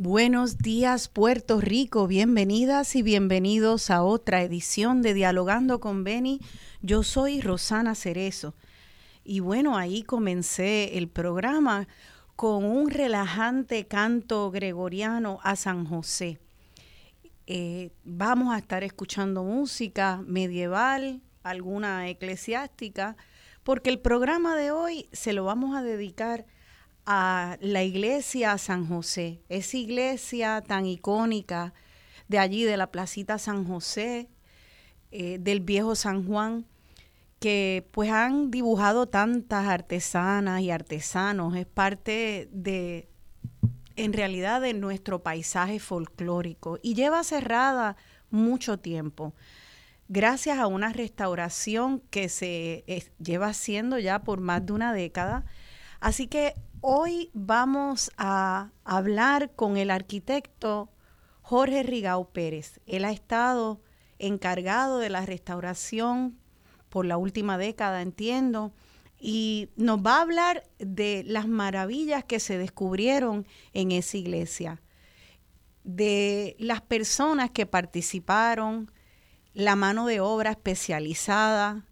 Buenos días Puerto Rico, bienvenidas y bienvenidos a otra edición de Dialogando con Beni. Yo soy Rosana Cerezo y bueno, ahí comencé el programa con un relajante canto gregoriano a San José. Eh, vamos a estar escuchando música medieval, alguna eclesiástica, porque el programa de hoy se lo vamos a dedicar a a la iglesia San José, esa iglesia tan icónica de allí, de la placita San José, eh, del viejo San Juan, que pues han dibujado tantas artesanas y artesanos, es parte de, en realidad, de nuestro paisaje folclórico y lleva cerrada mucho tiempo. Gracias a una restauración que se lleva haciendo ya por más de una década. Así que Hoy vamos a hablar con el arquitecto Jorge Rigao Pérez. Él ha estado encargado de la restauración por la última década, entiendo, y nos va a hablar de las maravillas que se descubrieron en esa iglesia, de las personas que participaron, la mano de obra especializada,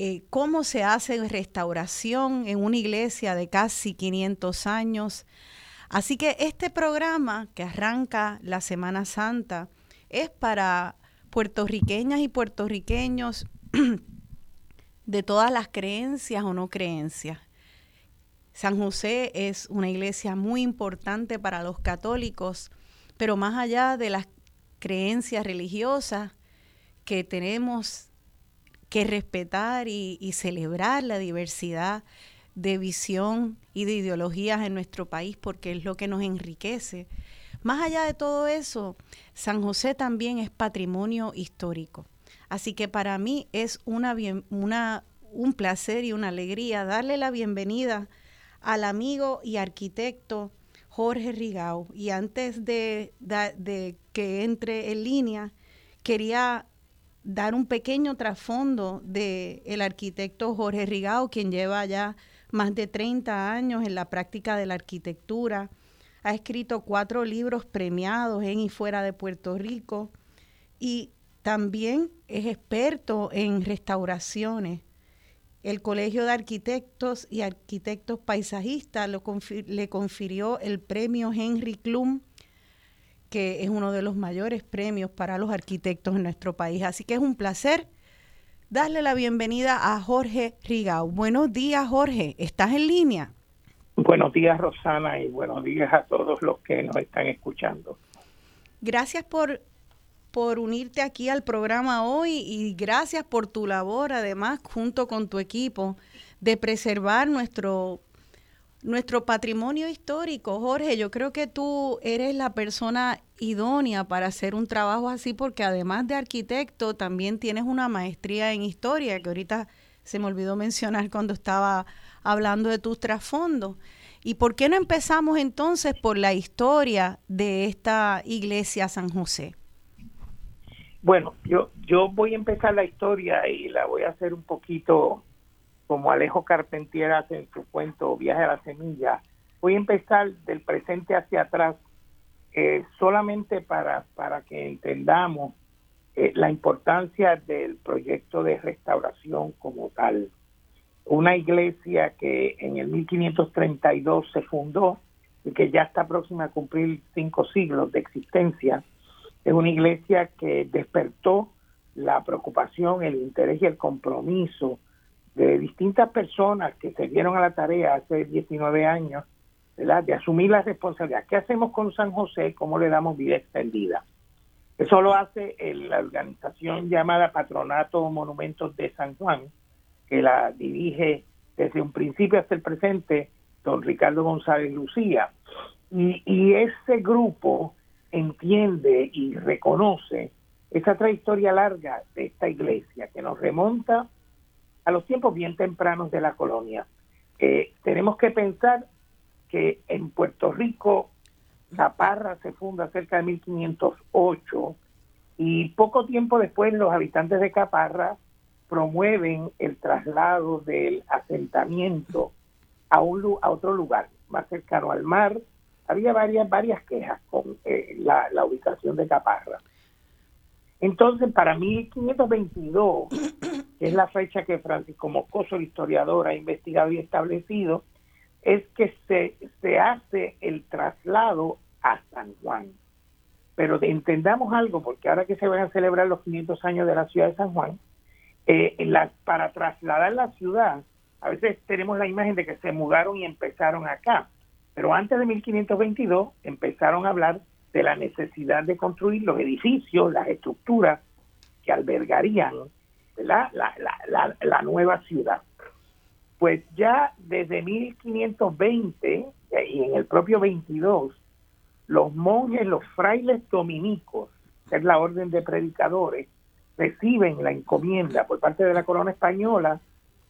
eh, cómo se hace restauración en una iglesia de casi 500 años. Así que este programa que arranca la Semana Santa es para puertorriqueñas y puertorriqueños de todas las creencias o no creencias. San José es una iglesia muy importante para los católicos, pero más allá de las creencias religiosas que tenemos que respetar y, celebrar la diversidad de visión y de ideologías en nuestro país porque es lo que nos enriquece. Más allá de todo eso, San José también es patrimonio histórico. Así que para mí es una, un placer y una alegría darle la bienvenida al amigo y arquitecto Jorge Rigao. Y antes de que entre en línea, quería dar un pequeño trasfondo del el arquitecto Jorge Rigao, quien lleva ya más de 30 años en la práctica de la arquitectura. Ha escrito cuatro libros premiados en y fuera de Puerto Rico y también es experto en restauraciones. El Colegio de Arquitectos y Arquitectos Paisajistas le confirió el premio Henry Klum que es uno de los mayores premios para los arquitectos en nuestro país. Así que es un placer darle la bienvenida a Jorge Rigau. Buenos días, Jorge. ¿Estás en línea? Buenos días, Rosana, y buenos días a todos los que nos están escuchando. Gracias por, por unirte aquí al programa hoy y gracias por tu labor, además, junto con tu equipo, de preservar nuestro nuestro patrimonio histórico, Jorge, yo creo que tú eres la persona idónea para hacer un trabajo así porque además de arquitecto también tienes una maestría en historia que ahorita se me olvidó mencionar cuando estaba hablando de tus trasfondos. ¿Y por qué no empezamos entonces por la historia de esta iglesia San José? Bueno, yo, yo voy a empezar la historia y la voy a hacer un poquito como Alejo Carpentier hace en su cuento Viaje a la Semilla, voy a empezar del presente hacia atrás eh, solamente para, para que entendamos eh, la importancia del proyecto de restauración como tal. Una iglesia que en el 1532 se fundó y que ya está próxima a cumplir cinco siglos de existencia, es una iglesia que despertó la preocupación, el interés y el compromiso de distintas personas que se dieron a la tarea hace 19 años ¿verdad? de asumir la responsabilidad. ¿Qué hacemos con San José? ¿Cómo le damos vida extendida? Eso lo hace la organización llamada Patronato Monumentos de San Juan, que la dirige desde un principio hasta el presente don Ricardo González Lucía. Y, y ese grupo entiende y reconoce esa trayectoria larga de esta iglesia que nos remonta a los tiempos bien tempranos de la colonia. Eh, tenemos que pensar que en Puerto Rico Caparra se funda cerca de 1508 y poco tiempo después los habitantes de Caparra promueven el traslado del asentamiento a, un, a otro lugar más cercano al mar, había varias, varias quejas con eh, la, la ubicación de Caparra. Entonces, para 1522, que es la fecha que Francisco Moscoso, el historiador, ha investigado y establecido, es que se, se hace el traslado a San Juan. Pero entendamos algo, porque ahora que se van a celebrar los 500 años de la ciudad de San Juan, eh, para trasladar la ciudad, a veces tenemos la imagen de que se mudaron y empezaron acá, pero antes de 1522 empezaron a hablar de la necesidad de construir los edificios, las estructuras que albergarían La, la, la, nueva ciudad. Pues ya desde 1520 y en el propio 22, los monjes, los frailes dominicos, que es la orden de predicadores, reciben la encomienda por parte de la corona española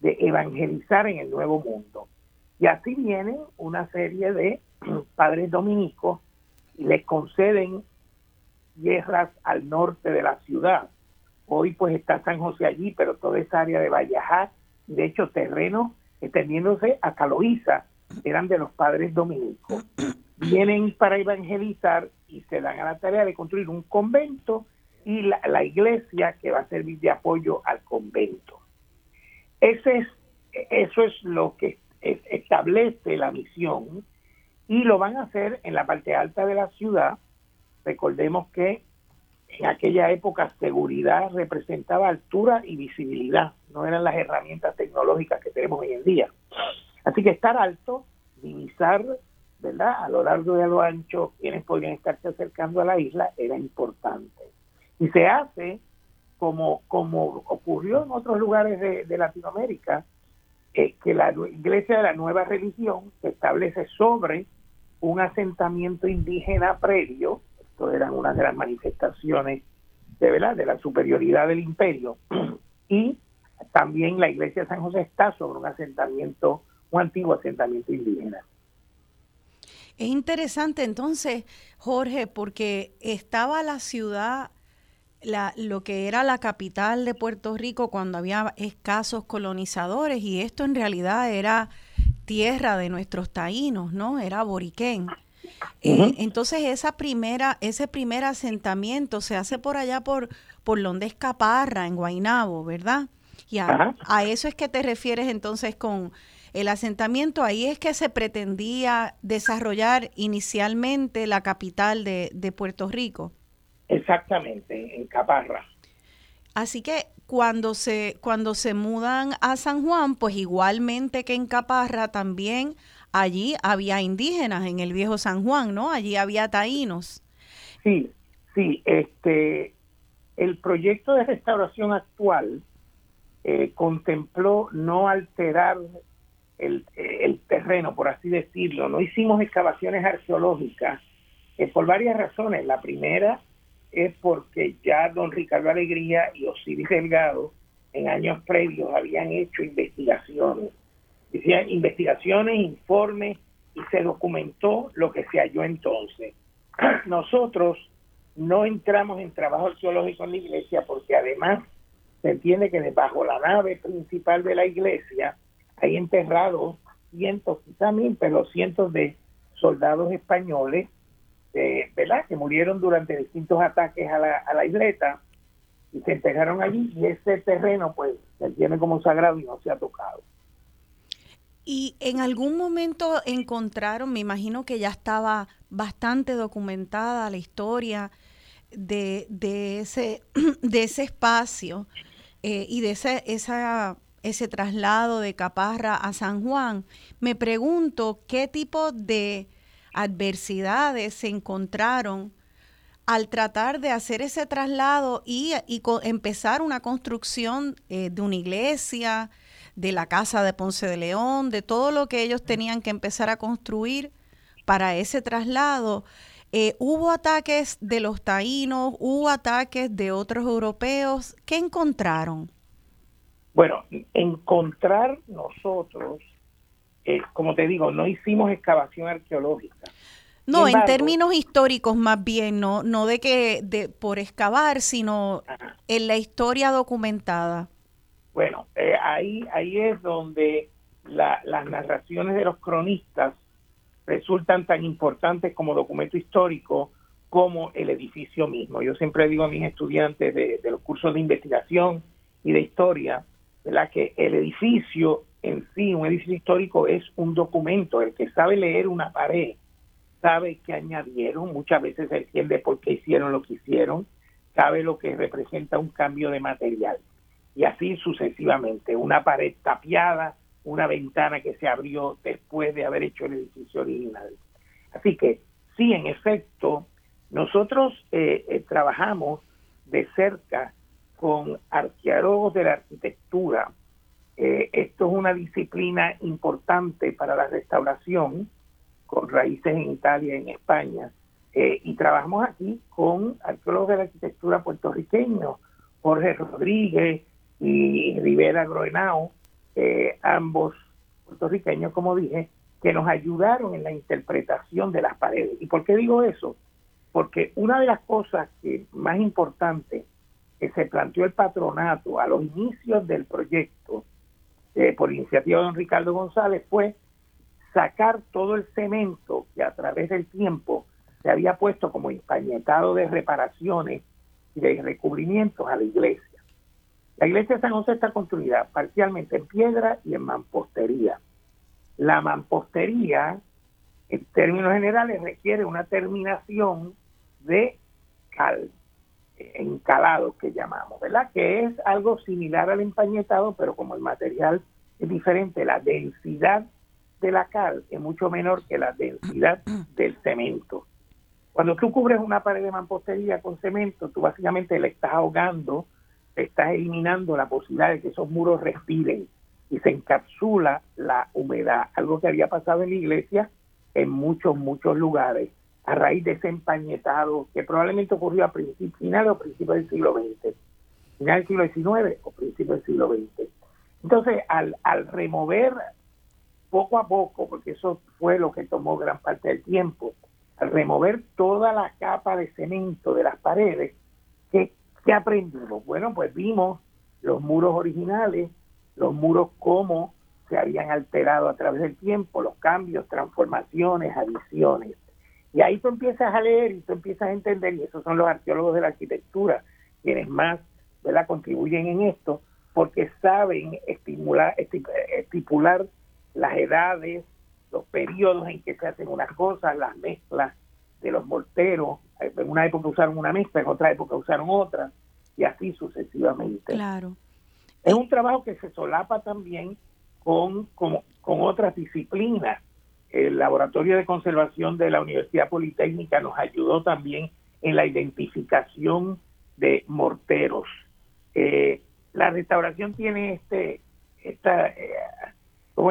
de evangelizar en el Nuevo Mundo. Y así vienen una serie de padres dominicos y les conceden tierras al norte de la ciudad. Hoy pues está San José allí, pero toda esa área de Vallejar, de hecho terrenos extendiéndose a Caloiza, eran de los padres dominicos. Vienen para evangelizar y se dan a la tarea de construir un convento y la, la iglesia que va a servir de apoyo al convento. Ese es, eso es lo que establece la misión y lo van a hacer en la parte alta de la ciudad. Recordemos que en aquella época seguridad representaba altura y visibilidad, no eran las herramientas tecnológicas que tenemos hoy en día. Así que estar alto, divisar, ¿verdad? A lo largo y a lo ancho, quienes podrían estarse acercando a la isla, era importante. Y se hace como, como ocurrió en otros lugares de, Latinoamérica, eh, que la iglesia de la nueva religión se establece sobre un asentamiento indígena previo, esto eran una de las manifestaciones de verdad de la superioridad del imperio, y también la iglesia de San José está sobre un asentamiento, un antiguo asentamiento indígena. Es interesante entonces, Jorge, porque estaba la ciudad, la, lo que era la capital de Puerto Rico cuando había escasos colonizadores y esto en realidad era tierra de nuestros taínos, ¿no? Era boriquén. Eh, entonces esa primera, ese primer asentamiento se hace por allá por, por donde es Caparra, en Guainabo, ¿verdad? Y a, eso es que te refieres entonces con el asentamiento, ahí es que se pretendía desarrollar inicialmente la capital de, de Puerto Rico. Exactamente, en Caparra. Así que cuando se, cuando se mudan a San Juan, pues igualmente que en Caparra también allí había indígenas en el viejo San Juan, ¿no? Allí había taínos. Sí, sí, este, el proyecto de restauración actual eh, contempló no alterar el, el, terreno, por así decirlo. No hicimos excavaciones arqueológicas eh, por varias razones. La primera es porque ya don Ricardo Alegría y Osiris Delgado en años previos habían hecho investigaciones, decían investigaciones, informes y se documentó lo que se halló entonces. Nosotros no entramos en trabajo arqueológico en la iglesia porque además se entiende que debajo la nave principal de la iglesia hay enterrados cientos, quizá mil, pero cientos de soldados españoles ¿verdad? que murieron durante distintos ataques a la, isleta y se enterraron allí y ese terreno pues se tiene como sagrado y no se ha tocado. Y en algún momento encontraron, me imagino que ya estaba bastante documentada la historia de, de, ese, de ese espacio eh, y de ese traslado de Caparra a San Juan. Me pregunto qué tipo de adversidades se encontraron al tratar de hacer ese traslado y, empezar una construcción eh, de una iglesia, de la casa de Ponce de León, de todo lo que ellos tenían que empezar a construir para ese traslado. Eh, hubo ataques de los taínos, hubo ataques de otros europeos. ¿Qué encontraron? Bueno, encontrar nosotros eh, como te digo, no hicimos excavación arqueológica. No, en términos históricos más bien, no, no de que de, por excavar, sino en la historia documentada. Bueno, eh, ahí, ahí es donde las narraciones de los cronistas resultan tan importantes como documento histórico como el edificio mismo. Yo siempre digo a mis estudiantes de, los cursos de investigación y de historia, ¿verdad? que el edificio en sí, un edificio histórico es un documento. El que sabe leer una pared sabe qué añadieron, muchas veces entiende por qué hicieron lo que hicieron, sabe lo que representa un cambio de material. Y así sucesivamente, una pared tapiada, una ventana que se abrió después de haber hecho el edificio original. Así que sí, en efecto, nosotros eh, eh, trabajamos de cerca con arqueólogos de la arquitectura. Eh, esto es una disciplina importante para la restauración, con raíces en Italia y en España. y trabajamos aquí con arqueólogos de la arquitectura puertorriqueños, Jorge Rodríguez y Rivera Groenao, ambos puertorriqueños, como dije, que nos ayudaron en la interpretación de las paredes. ¿Y por qué digo eso? Porque una de las cosas que más importante que se planteó el patronato a los inicios del proyecto eh, por iniciativa de don Ricardo González fue sacar todo el cemento que a través del tiempo se había puesto como empañetado de reparaciones y de recubrimientos a la iglesia. La iglesia de San José está construida parcialmente en piedra y en mampostería. La mampostería en términos generales requiere una terminación de cal, encalado que llamamos, ¿verdad? Que es algo similar al empañetado, pero como el material es diferente, la densidad de la cal es mucho menor que la densidad del cemento. Cuando tú cubres una pared de mampostería con cemento, tú básicamente le estás ahogando, estás eliminando la posibilidad de que esos muros respiren y se encapsula la humedad, algo que había pasado en la iglesia en muchos, muchos lugares a raíz de ese empañetado que probablemente ocurrió a finales o principios del siglo XX, final del siglo XIX o principios del siglo XX. Entonces, al, al remover poco a poco, porque eso fue lo que tomó gran parte del tiempo, al remover toda la capa de cemento de las paredes, ¿qué, qué aprendimos? Bueno, pues vimos los muros originales, los muros como se habían alterado a través del tiempo, los cambios, transformaciones, adiciones. Y ahí tú empiezas a leer y tú empiezas a entender, y esos son los arqueólogos de la arquitectura, quienes más ¿verdad? contribuyen en esto, porque saben estimular, estipular las edades, los periodos en que se hacen unas cosas, las mezclas de los morteros. En una época usaron una mezcla, en otra época usaron otra, y así sucesivamente. Claro. Es un trabajo que se solapa también con, con, otras disciplinas. El Laboratorio de Conservación de la Universidad Politécnica nos ayudó también en la identificación de morteros. Eh, la restauración tiene este esta eh,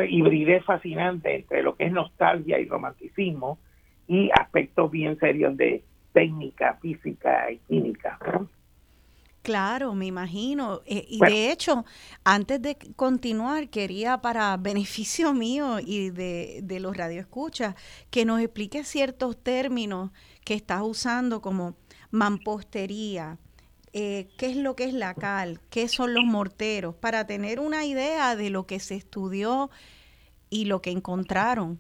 hibridez fascinante entre lo que es nostalgia y romanticismo y aspectos bien serios de técnica, física y química. Claro, me imagino. Eh, y de hecho, antes de continuar, quería para beneficio mío y de, de los radioescuchas, que nos explique ciertos términos que estás usando como mampostería, eh, qué es lo que es la cal, qué son los morteros, para tener una idea de lo que se estudió y lo que encontraron.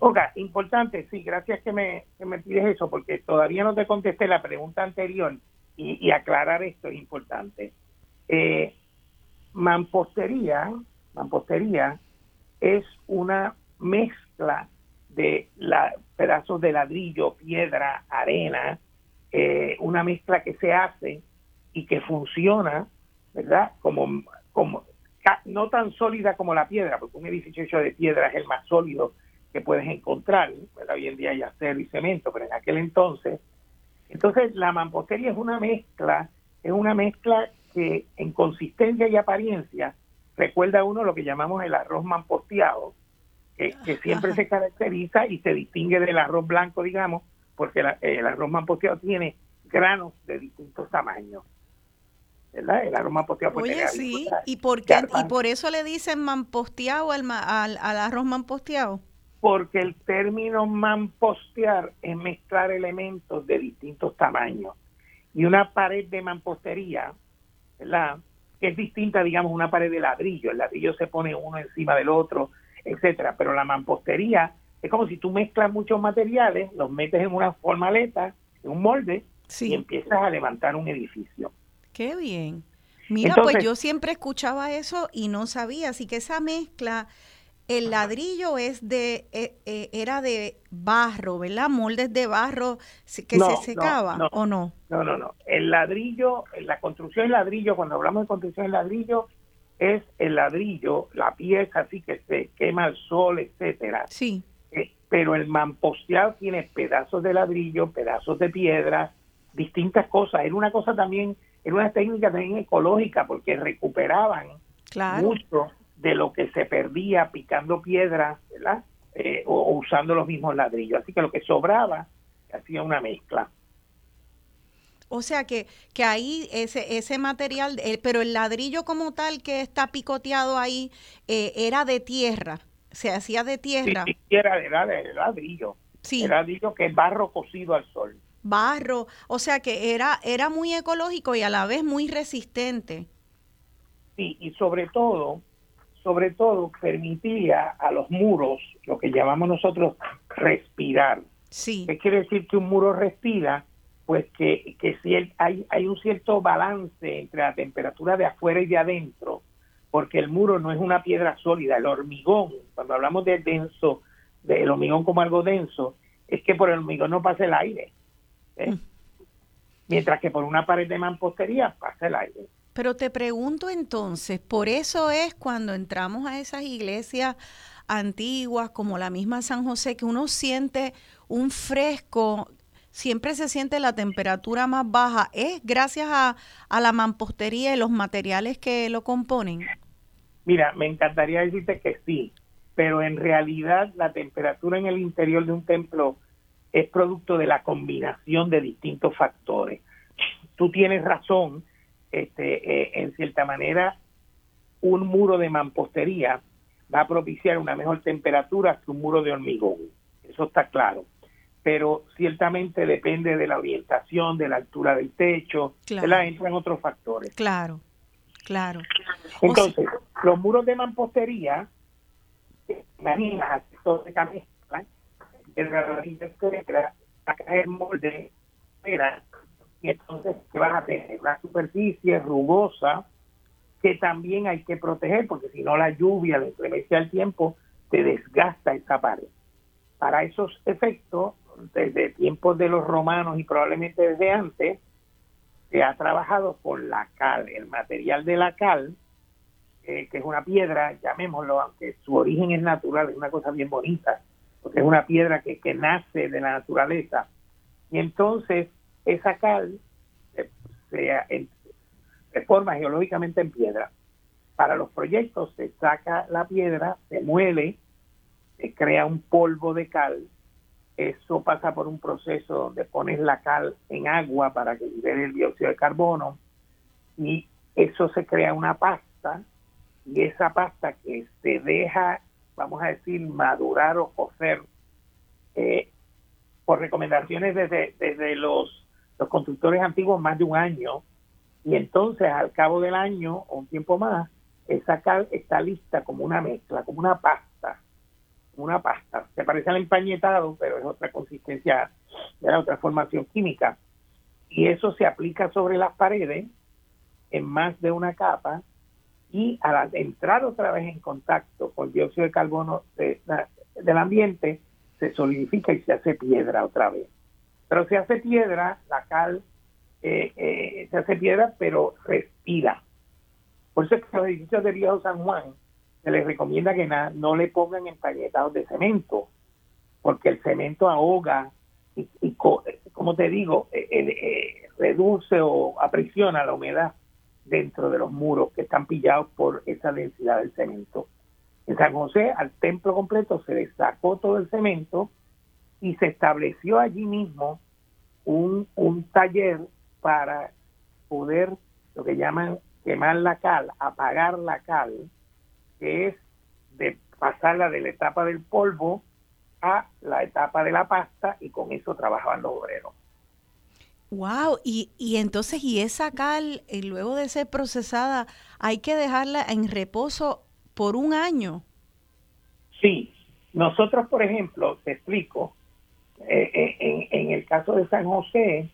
Oiga, importante, sí, gracias que me, que me pides eso, porque todavía no te contesté la pregunta anterior y, aclarar esto es importante. Eh, mampostería, mampostería es una mezcla de la, pedazos de ladrillo, piedra, arena, eh, una mezcla que se hace y que funciona, ¿verdad? Como, como no tan sólida como la piedra, porque un edificio hecho de piedra es el más sólido que puedes encontrar. Hoy en día hay acero y cemento, pero en aquel entonces entonces, la mampostería es una mezcla, es una mezcla que en consistencia y apariencia recuerda a uno lo que llamamos el arroz mamposteado, que, siempre se caracteriza y se distingue del arroz blanco, digamos, porque el arroz mamposteado tiene granos de distintos tamaños. ¿verdad? El arroz mamposteado. Oye, sí, ¿y por, qué, ¿y por eso le dicen mamposteado al, al, al arroz mamposteado? Porque el término mampostear es mezclar elementos de distintos tamaños. Y una pared de mampostería, ¿verdad? Que es distinta, digamos, una pared de ladrillo. El ladrillo se pone uno encima del otro, etcétera. Pero la mampostería es como si tú mezclas muchos materiales, los metes en una formaleta, en un molde, y empiezas a levantar un edificio. Qué bien. Mira, pues yo siempre escuchaba eso y no sabía, así que esa mezcla, el ladrillo es de, eh, eh, era de barro, ¿verdad? Moldes de barro que se secaba, ¿o no? No, no, no. El ladrillo, la construcción en ladrillo, cuando hablamos de construcción en ladrillo, es el ladrillo, la pieza así que se quema al sol, etcétera. Sí. Eh, pero el mamposteado tiene pedazos de ladrillo, pedazos de piedra, distintas cosas. Era una cosa también, era una técnica también ecológica porque recuperaban mucho de lo que se perdía picando piedras, ¿verdad? Eh, o, usando los mismos ladrillos. Así que lo que sobraba hacía una mezcla. O sea que, que ahí ese, ese material, pero el ladrillo como tal que está picoteado ahí eh, era de tierra, se hacía de tierra. Sí, era, era de ladrillo. Sí. Era ladrillo que es barro cocido al sol barro, o sea que era, era muy ecológico y a la vez muy resistente. Sí, y sobre todo, sobre todo permitía a los muros, lo que llamamos nosotros respirar. Sí. ¿Qué quiere decir que un muro respira? Pues que, que si hay, hay un cierto balance entre la temperatura de afuera y de adentro, porque el muro no es una piedra sólida, el hormigón, cuando hablamos de denso, del hormigón como algo denso, es que por el hormigón no pasa el aire. ¿eh? Mm. Mientras que por una pared de mampostería pasa el aire. Pero te pregunto entonces, por eso es cuando entramos a esas iglesias antiguas como la misma San José, que uno siente un fresco, siempre se siente la temperatura más baja, ¿es gracias a, la mampostería y los materiales que lo componen? Mira, me encantaría decirte que sí, pero en realidad la temperatura en el interior de un templo es producto de la combinación de distintos factores. Tú tienes razón, este, eh, en cierta manera, un muro de mampostería va a propiciar una mejor temperatura que un muro de hormigón. Eso está claro. Pero ciertamente depende de la orientación, de la altura del techo, claro. la entran otros factores. Claro, claro. Entonces, los muros de mampostería, imaginas, de camisa, etcétera, a caer molde, entonces te vas a tener una superficie rugosa que también hay que proteger, porque si no la lluvia, la inclemencia del tiempo, te desgasta esa pared. Para esos efectos, desde tiempos de los romanos y probablemente desde antes, se ha trabajado con la cal, el material de la cal, eh, que es una piedra, llamémoslo, aunque su origen es natural, es una cosa bien bonita, porque es una piedra que, que nace de la naturaleza. Y entonces esa cal se, se, forma geológicamente en piedra. Para los proyectos se saca la piedra, se muele, se crea un polvo de cal. Eso pasa por un proceso donde pones la cal en agua para que libere el dióxido de carbono y eso se crea una pasta y esa pasta que se deja vamos a decir, madurar o cocer eh, por recomendaciones desde, desde los, los constructores antiguos más de un año. Y entonces al cabo del año o un tiempo más, esa cal está lista como una mezcla, como una pasta, una pasta. Se parece al empañetado, pero es otra consistencia, de otra formación química. Y eso se aplica sobre las paredes en más de una capa y al entrar otra vez en contacto con dióxido de carbono del ambiente, se solidifica y se hace piedra otra vez. Pero se hace piedra, la cal eh, eh, se hace piedra, pero respira. Por eso es que los edificios de Viejo San Juan se les recomienda que no le pongan empañetados de cemento, porque el cemento ahoga y, como te digo, eh, reduce o aprisiona la humedad dentro de los muros que están pillados por esa densidad del cemento. En San José, al templo completo se le sacó todo el cemento y se estableció allí mismo un, un taller para poder, lo que llaman quemar la cal, apagar la cal, que es de pasarla de la etapa del polvo a la etapa de la pasta y con eso trabajaban los obreros. Wow, y, y entonces, y esa cal, y eh, luego de ser procesada, hay que dejarla en reposo por un año. Sí, Nosotros, por ejemplo, te explico, eh, eh, en, en, el caso de San José,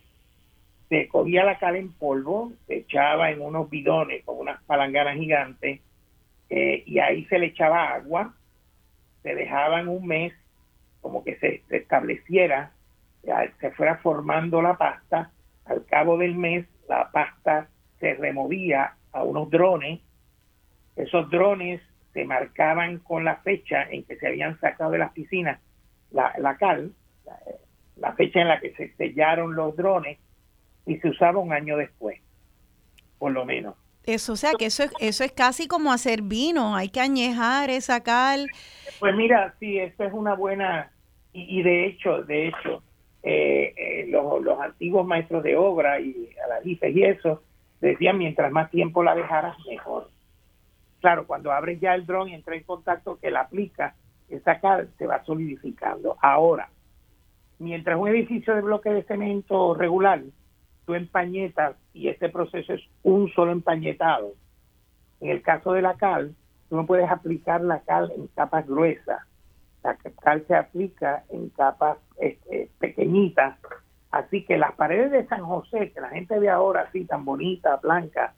se cogía la cal en polvo, se echaba en unos bidones con unas palanganas gigantes eh, y ahí se le echaba agua, se dejaban un mes como que se, estableciera, se fuera formando la pasta, al cabo del mes la pasta se removía a unos drones, esos drones se marcaban con la fecha en que se habían sacado de las piscinas la, la cal, la fecha en la que se sellaron los drones, y se usaba un año después, por lo menos. Eso, o sea, que eso es, eso es casi como hacer vino, hay que añejar esa cal. Pues mira, sí, eso es una buena, y, de hecho, de hecho, eh, eh, los, los, antiguos maestros de obra y alarices y eso, decían mientras más tiempo la dejaras, mejor. Claro, cuando abres ya el dron y entra en contacto que la aplica, esa cal se va solidificando. Ahora, mientras un edificio de bloque de cemento regular tú empañetas y este proceso es un solo empañetado. En el caso de la cal, tú no puedes aplicar la cal en capas gruesas. La cal se aplica en capas este, pequeñitas. Así que las paredes de San José, que la gente ve ahora así tan bonita, blanca,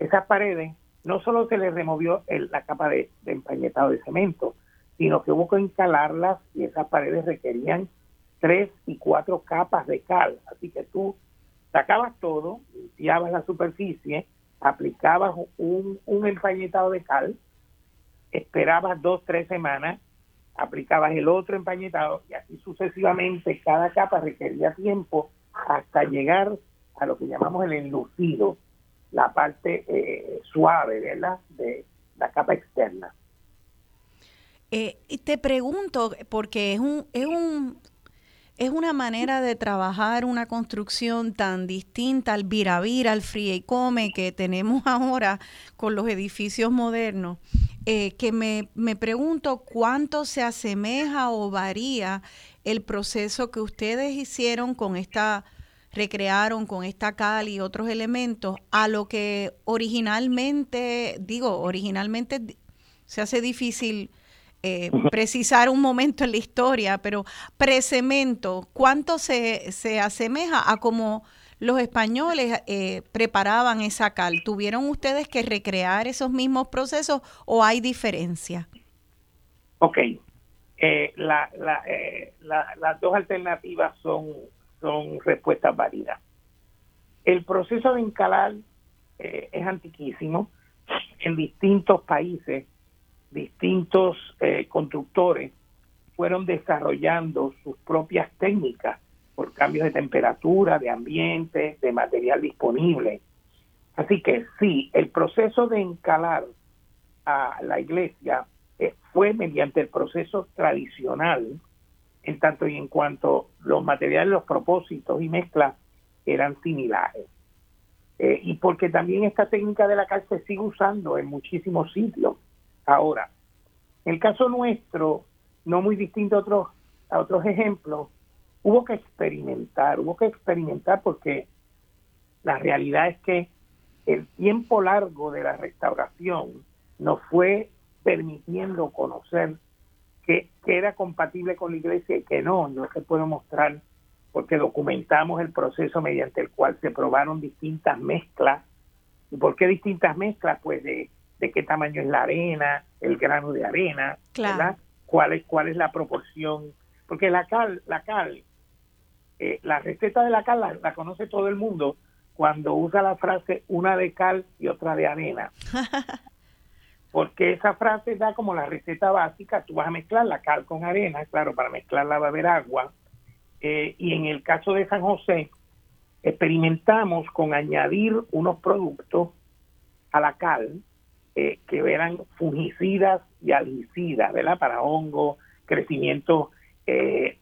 esas paredes no solo se les removió la capa de, de empañetado de cemento, sino que hubo que encalarlas y esas paredes requerían tres y cuatro capas de cal. Así que tú sacabas todo, limpiabas la superficie, aplicabas un, empañetado de cal, esperabas dos, tres semanas, aplicabas el otro empañetado y así sucesivamente cada capa requería tiempo hasta llegar a lo que llamamos el enlucido, la parte eh, suave, ¿verdad? De la capa externa. Eh, te pregunto, porque es un es una manera de trabajar una construcción tan distinta al viravira, al fría y come que tenemos ahora con los edificios modernos, eh, que me, me pregunto cuánto se asemeja o varía el proceso que ustedes hicieron con esta recrearon con esta cal y otros elementos a lo que originalmente, digo, originalmente se hace difícil eh, precisar un momento en la historia, pero precemento, ¿cuánto se, se asemeja a cómo los españoles eh, preparaban esa cal? ¿Tuvieron ustedes que recrear esos mismos procesos o hay diferencia? Ok, eh, la, las dos alternativas son, son respuestas válidas. El proceso de encalar es antiquísimo. En distintos países distintos eh, constructores fueron desarrollando sus propias técnicas por cambios de temperatura, de ambiente, de material disponible. Así que sí, el proceso de encalar a la iglesia eh, fue mediante el proceso tradicional, en tanto y en cuanto los materiales, los propósitos y mezclas eran similares. Eh, y porque también esta técnica de la cal se sigue usando en muchísimos sitios. Ahora, en el caso nuestro, no muy distinto a otros, a otros ejemplos, hubo que experimentar, hubo que experimentar porque la realidad es que el tiempo largo de la restauración nos fue permitiendo conocer que, era compatible con la iglesia y que no, no se puede mostrar porque documentamos el proceso mediante el cual se probaron distintas mezclas. ¿Y por qué distintas mezclas? Pues de de qué tamaño es la arena, el grano de arena, ¿Cuál es, cuál es la proporción? Porque la cal, la cal, eh, la receta de la cal la, conoce todo el mundo cuando usa la frase una de cal y otra de arena. Porque esa frase da como la receta básica, tú vas a mezclar la cal con arena, claro, para mezclarla va a haber agua. Eh, y en el caso de San José, experimentamos con añadir unos productos a la cal eh, que eran fungicidas y algicidas, ¿verdad? Para hongo, crecimiento eh,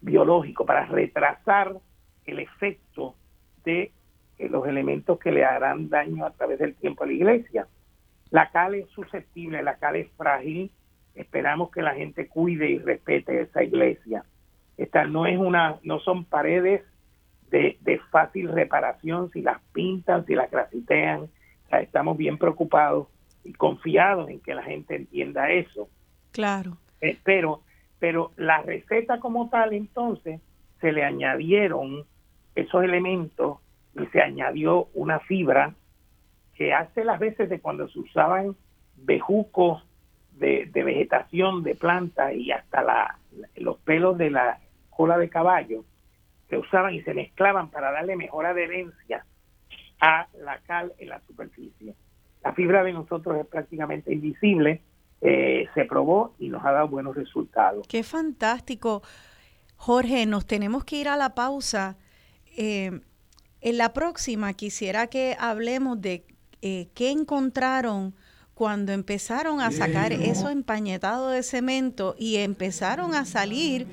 biológico, para retrasar el efecto de eh, los elementos que le harán daño a través del tiempo a la iglesia. La cal es susceptible, la cal es frágil. Esperamos que la gente cuide y respete esa iglesia. Esta no es una, no son paredes de, de fácil reparación si las pintan, si las grafitean. estamos bien preocupados y confiados en que la gente entienda eso. Claro. Eh, pero pero la receta como tal entonces se le añadieron esos elementos y se añadió una fibra que hace las veces de cuando se usaban bejucos de, vegetación, de planta y hasta la, los pelos de la cola de caballo se usaban y se mezclaban para darle mejor adherencia a la cal en la superficie. La fibra de nosotros es prácticamente invisible, eh, se probó y nos ha dado buenos resultados. Qué fantástico. Jorge, nos tenemos que ir a la pausa. Eh, en la próxima quisiera que hablemos de eh, qué encontraron cuando empezaron a sacar eso empañetado de cemento y empezaron a salir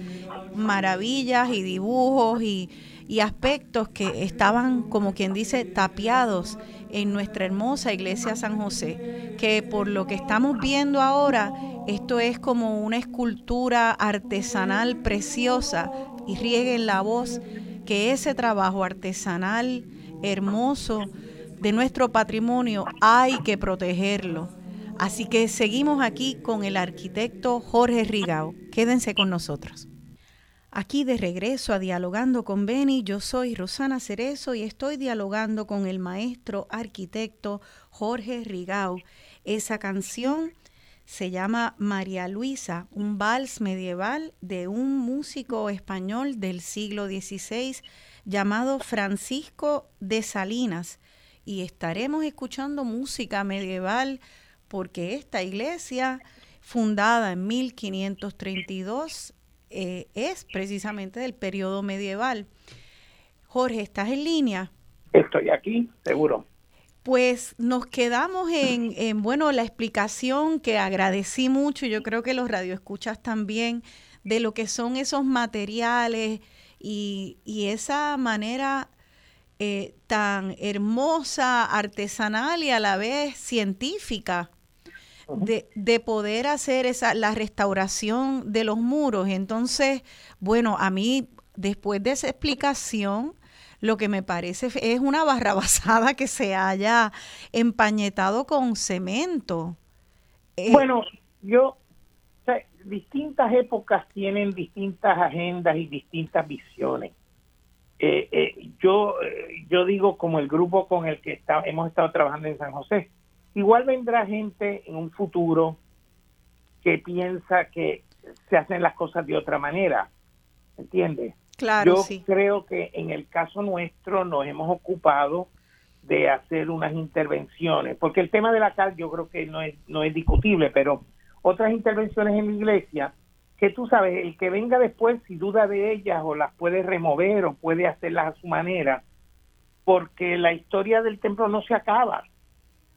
maravillas y dibujos y, y aspectos que estaban, como quien dice, tapiados en nuestra hermosa iglesia San José, que por lo que estamos viendo ahora, esto es como una escultura artesanal preciosa y rieguen la voz que ese trabajo artesanal hermoso de nuestro patrimonio hay que protegerlo. Así que seguimos aquí con el arquitecto Jorge Rigao. Quédense con nosotros. Aquí de regreso a Dialogando con Beni, yo soy Rosana Cerezo y estoy dialogando con el maestro arquitecto Jorge Rigao. Esa canción se llama María Luisa, un vals medieval de un músico español del siglo XVI llamado Francisco de Salinas. Y estaremos escuchando música medieval porque esta iglesia, fundada en 1532, eh, es precisamente del periodo medieval. Jorge, ¿estás en línea? Estoy aquí, seguro. Pues nos quedamos en, en, bueno, la explicación que agradecí mucho, yo creo que los radioescuchas también, de lo que son esos materiales y, y esa manera eh, tan hermosa, artesanal y a la vez científica de, poder hacer esa, la restauración de los muros. Entonces, bueno, a mí, después de esa explicación, lo que me parece es una barrabasada que se haya empañetado con cemento. Eh, bueno, yo, distintas épocas tienen distintas agendas y distintas visiones. Eh, eh, yo, yo digo como el grupo con el que está, hemos estado trabajando en San José, Igual vendrá gente en un futuro que piensa que se hacen las cosas de otra manera, ¿entiendes? Claro, Yo creo que en el caso nuestro nos hemos ocupado de hacer unas intervenciones, porque el tema de la cal yo creo que no es, no es discutible, pero otras intervenciones en la iglesia, que tú sabes, el que venga después, si duda de ellas o las puede remover o puede hacerlas a su manera, porque la historia del templo no se acaba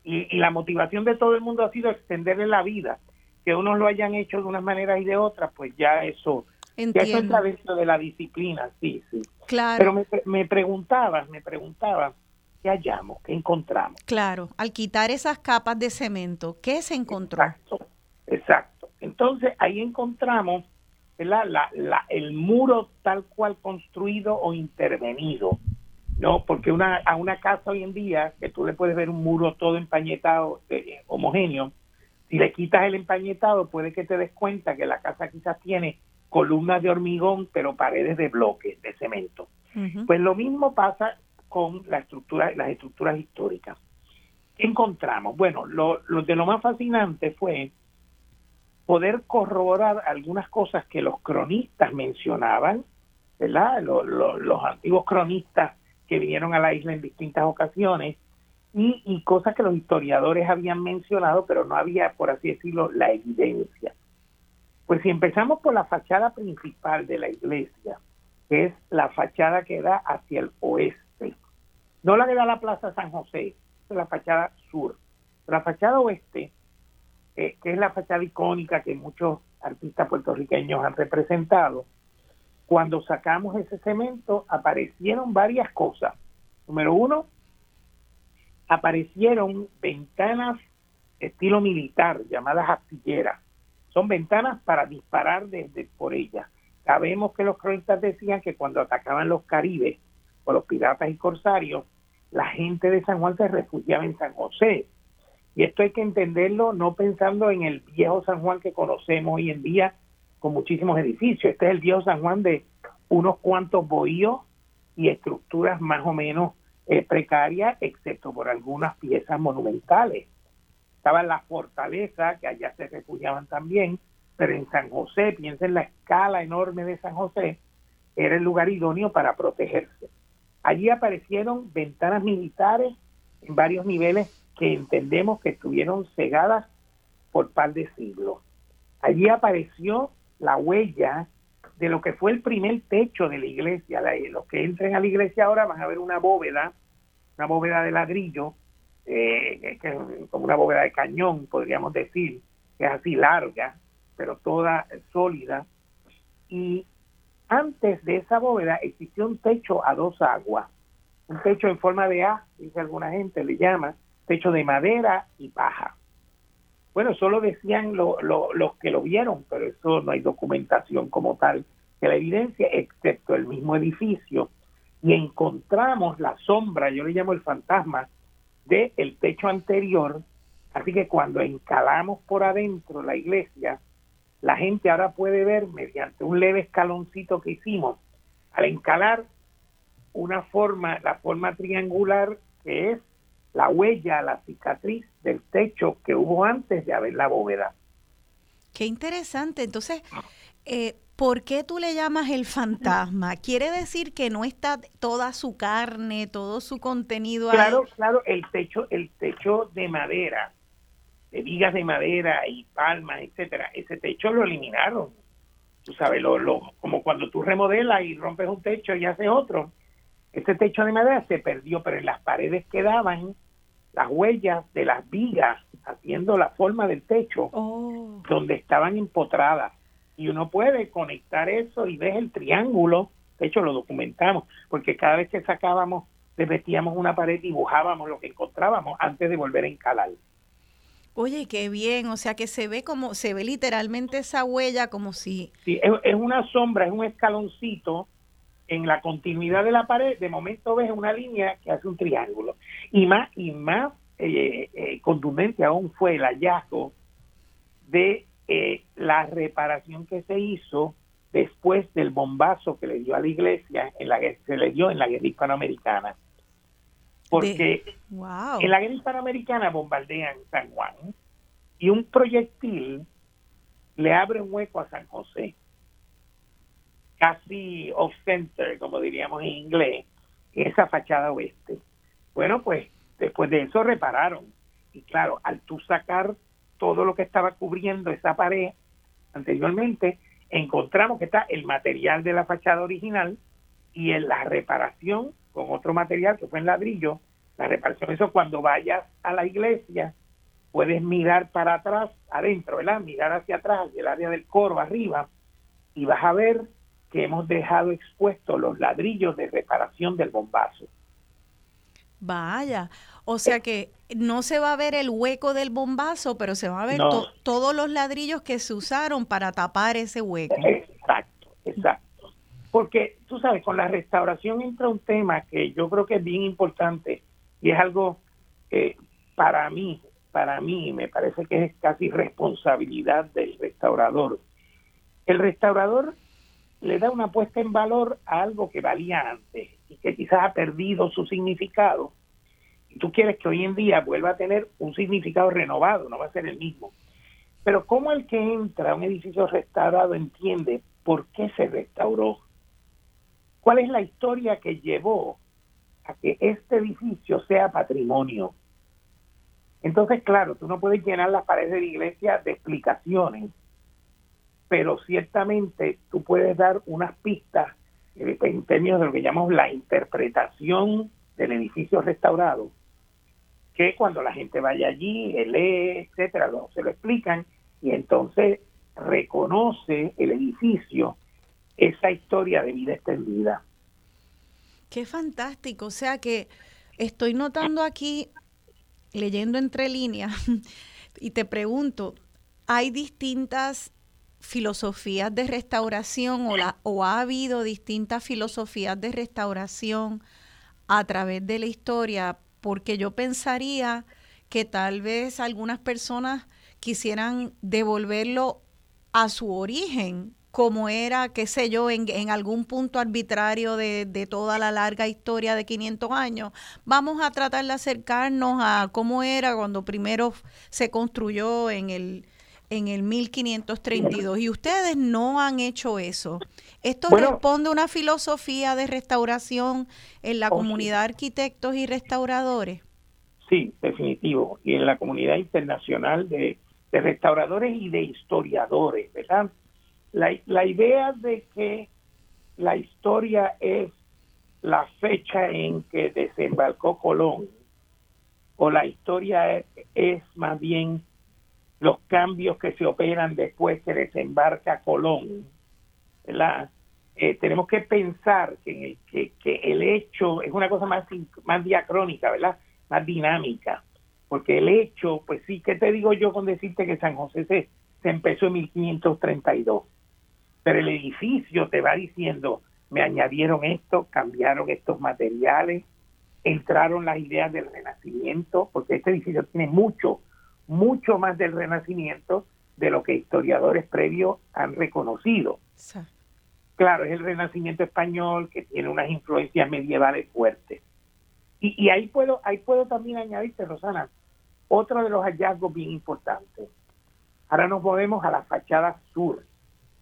y, la motivación de todo el mundo ha sido extenderle la vida. Que unos lo hayan hecho de unas maneras y de otras, pues ya eso, ya eso entra dentro de la disciplina, sí, sí. Claro. Pero me, me preguntabas, me preguntabas, ¿qué hallamos? ¿Qué encontramos? Claro, al quitar esas capas de cemento, ¿qué se encontró? Exacto, exacto. Entonces ahí encontramos La, la, el muro tal cual construido o intervenido no, porque una, a una casa hoy en día, que tú le puedes ver un muro todo empañetado, eh, homogéneo, si le quitas el empañetado, puede que te des cuenta que la casa quizás tiene columnas de hormigón, pero paredes de bloques, de cemento. Pues lo mismo pasa con la estructura, las estructuras históricas. ¿Qué encontramos? Bueno, lo, lo de lo más fascinante fue poder corroborar algunas cosas que los cronistas mencionaban, ¿verdad? los antiguos cronistas que vinieron a la isla en distintas ocasiones y, cosas que los historiadores habían mencionado, pero no había, por así decirlo, la evidencia. Pues si empezamos por la fachada principal de la iglesia, que es la fachada que da hacia el oeste, no la que da la Plaza San José, es la fachada sur. La fachada oeste, eh, que es la fachada icónica que muchos artistas puertorriqueños han representado, cuando sacamos ese cemento aparecieron varias cosas. Número uno, aparecieron ventanas estilo militar llamadas astilleras. Son ventanas para disparar desde por ellas. Sabemos que los cronistas decían que cuando atacaban los caribes o los piratas y corsarios, la gente de San Juan se refugiaba en San José. Y esto hay que entenderlo no pensando en el viejo San Juan que conocemos hoy en día, con muchísimos edificios. Este es el viejo San Juan de unos cuantos bohíos y estructuras más o menos eh, precarias, excepto por algunas piezas monumentales. Estaba la fortaleza, que allá se refugiaban también, pero en San José, piensen la escala enorme de San José, era el lugar idóneo para protegerse. Allí aparecieron ventanas militares en varios niveles que entendemos que estuvieron cegadas por par de siglos. Allí apareció la huella de lo que fue el primer techo de la iglesia. Los que entren a la iglesia ahora van a ver una bóveda, una bóveda de ladrillo, eh, que como una bóveda de cañón, podríamos decir, que es así larga, pero toda sólida. Y antes de esa bóveda existió un techo a dos aguas, un techo en forma de A, dice alguna gente, le llama, techo de madera y paja. Bueno, solo decían los que lo vieron, pero eso no hay documentación como tal de la evidencia, excepto el mismo edificio. Y encontramos la sombra, yo le llamo el fantasma, del el techo anterior. Así que cuando encalamos por adentro la iglesia, la gente ahora puede ver mediante un leve escaloncito que hicimos, al encalar una forma, la forma triangular que es la huella, la cicatriz del techo que hubo antes de haber la bóveda. Qué interesante. Entonces, eh, ¿por qué tú le llamas el fantasma? ¿Quiere decir que no está toda su carne, todo su contenido claro, ahí? Claro, el techo, el techo de madera, de vigas de madera y palmas, etcétera, ese techo lo eliminaron. Tú sabes, lo, lo, como cuando tú remodelas y rompes un techo y haces otro. Ese techo de madera se perdió, pero en las paredes quedaban las huellas de las vigas haciendo la forma del techo oh. donde estaban empotradas. Y uno puede conectar eso y ves el triángulo. De hecho lo documentamos porque cada vez que sacábamos le metíamos una pared dibujábamos lo que encontrábamos antes de volver a encalar. Oye, qué bien, o sea que se ve como, se ve literalmente esa huella como si... Sí, es, es una sombra, es un escaloncito en la continuidad de la pared, de momento ves una línea que hace un triángulo. Y más, y más eh, eh, contundente aún fue el hallazgo de eh, la reparación que se hizo después del bombazo que le dio a la iglesia, en la que se le dio en la guerra hispanoamericana. Porque en la guerra hispanoamericana bombardean San Juan y un proyectil le abre un hueco a San José casi off-center, como diríamos en inglés, esa fachada oeste. Bueno, pues después de eso repararon. Y claro, al tú sacar todo lo que estaba cubriendo esa pared anteriormente, encontramos que está el material de la fachada original y en la reparación con otro material que fue en ladrillo. La reparación, eso cuando vayas a la iglesia, puedes mirar para atrás, adentro, ¿verdad? Mirar hacia atrás, el área del coro, arriba, y vas a ver que hemos dejado expuestos los ladrillos de reparación del bombazo. Vaya, o sea que no se va a ver el hueco del bombazo, pero se va a ver todos los ladrillos que se usaron para tapar ese hueco. Exacto, exacto. Porque tú sabes, con la restauración entra un tema que yo creo que es bien importante y es algo que para mí, para mí me parece que es casi responsabilidad del restaurador. El restaurador le da una puesta en valor a algo que valía antes y que quizás ha perdido su significado. Y tú quieres que hoy en día vuelva a tener un significado renovado, no va a ser el mismo. Pero ¿cómo el que entra a un edificio restaurado entiende por qué se restauró? ¿Cuál es la historia que llevó a que este edificio sea patrimonio? Entonces, claro, tú no puedes llenar las paredes de la iglesia de explicaciones pero ciertamente tú puedes dar unas pistas eh, en términos de lo que llamamos la interpretación del edificio restaurado, que cuando la gente vaya allí, lee, etcétera, se lo explican y entonces reconoce el edificio esa historia de vida extendida. Qué fantástico, o sea que estoy notando aquí, leyendo entre líneas, y te pregunto, hay distintas filosofías de restauración o, la, o ha habido distintas filosofías de restauración a través de la historia, porque yo pensaría que tal vez algunas personas quisieran devolverlo a su origen, como era, qué sé yo, en, en algún punto arbitrario de, de, toda la larga historia de 500 años. Vamos a tratar de acercarnos a cómo era cuando primero se construyó en el, en el 1532 y ustedes no han hecho eso. ¿Esto responde a una filosofía de restauración en la comunidad de arquitectos y restauradores? Sí, definitivo. Y en la comunidad internacional de, de restauradores y de historiadores, ¿verdad? La, la idea de que la historia es la fecha en que desembarcó Colón, o la historia es más bien los cambios que se operan después que desembarca Colón, ¿verdad? Eh, tenemos que pensar que, que, que, el hecho es una cosa más, más diacrónica, ¿verdad? Más dinámica. Porque el hecho, pues sí, ¿qué te digo yo con decirte que San José se, se empezó en 1532? Pero el edificio te va diciendo, me añadieron esto, cambiaron estos materiales, entraron las ideas del renacimiento, porque este edificio tiene mucho mucho más del Renacimiento de lo que historiadores previos han reconocido. Claro, es el Renacimiento español que tiene unas influencias medievales fuertes. Y, y ahí puedo ahí puedo también añadirte, Rosana, otro de los hallazgos bien importantes. Ahora nos movemos a la fachada sur,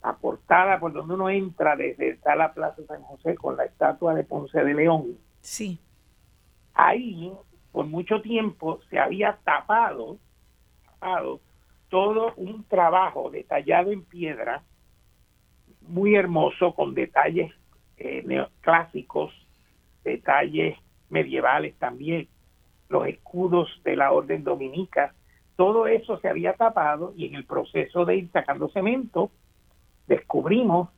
la portada por donde uno entra desde está la Plaza San José con la estatua de Ponce de León. Sí. Ahí, por mucho tiempo, se había tapado todo un trabajo detallado en piedra, muy hermoso, con detalles eh, neoclásicos, detalles medievales también, los escudos de la orden dominica, todo eso se había tapado y en el proceso de ir sacando cemento, descubrimos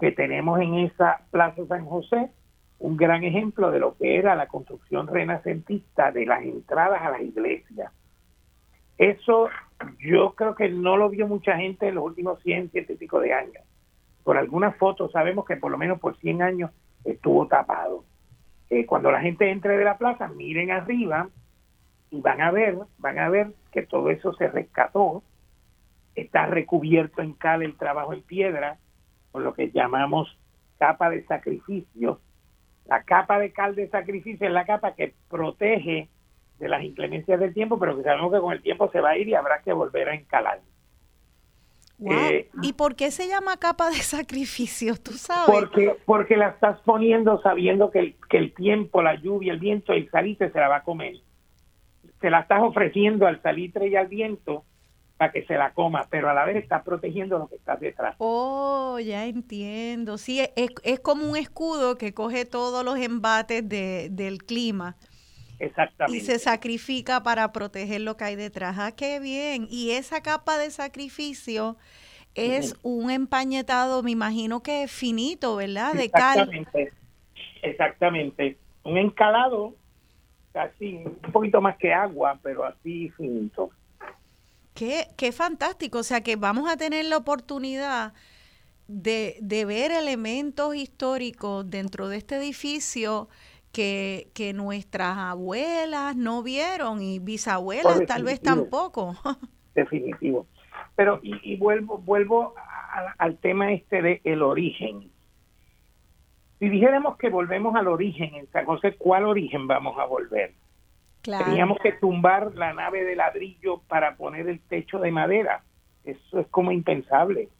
que tenemos en esa Plaza San José un gran ejemplo de lo que era la construcción renacentista de las entradas a las iglesias eso yo creo que no lo vio mucha gente en los últimos 100, ciento y pico de años. Por algunas fotos sabemos que por lo menos por 100 años estuvo tapado. Eh, cuando la gente entre de la plaza, miren arriba y van a ver, van a ver que todo eso se rescató, está recubierto en cal el trabajo en piedra, con lo que llamamos capa de sacrificio. La capa de cal de sacrificio es la capa que protege de las inclemencias del tiempo, pero que sabemos que con el tiempo se va a ir y habrá que volver a encalar. Eh, ¿Y por qué se llama capa de sacrificio? ¿Tú sabes? Porque, porque la estás poniendo sabiendo que el, que el tiempo, la lluvia, el viento, el salitre se la va a comer. Se la estás ofreciendo al salitre y al viento para que se la coma, pero a la vez estás protegiendo lo que está detrás. Oh, ya entiendo. Sí, es, es como un escudo que coge todos los embates de, del clima Exactamente. Y se sacrifica para proteger lo que hay detrás. Ah, qué bien. Y esa capa de sacrificio es un empañetado, me imagino que es finito, ¿verdad? De Exactamente. Exactamente. Un encalado casi un poquito más que agua, pero así finito. Qué, qué fantástico. O sea que vamos a tener la oportunidad de, de ver elementos históricos dentro de este edificio que, que nuestras abuelas no vieron y bisabuelas tal vez tampoco. Definitivo. Pero y, vuelvo vuelvo al tema este de el origen. Si dijéramos que volvemos al origen en San José, ¿cuál origen vamos a volver? Teníamos que tumbar la nave de ladrillo para poner el techo de madera. Eso es como impensable.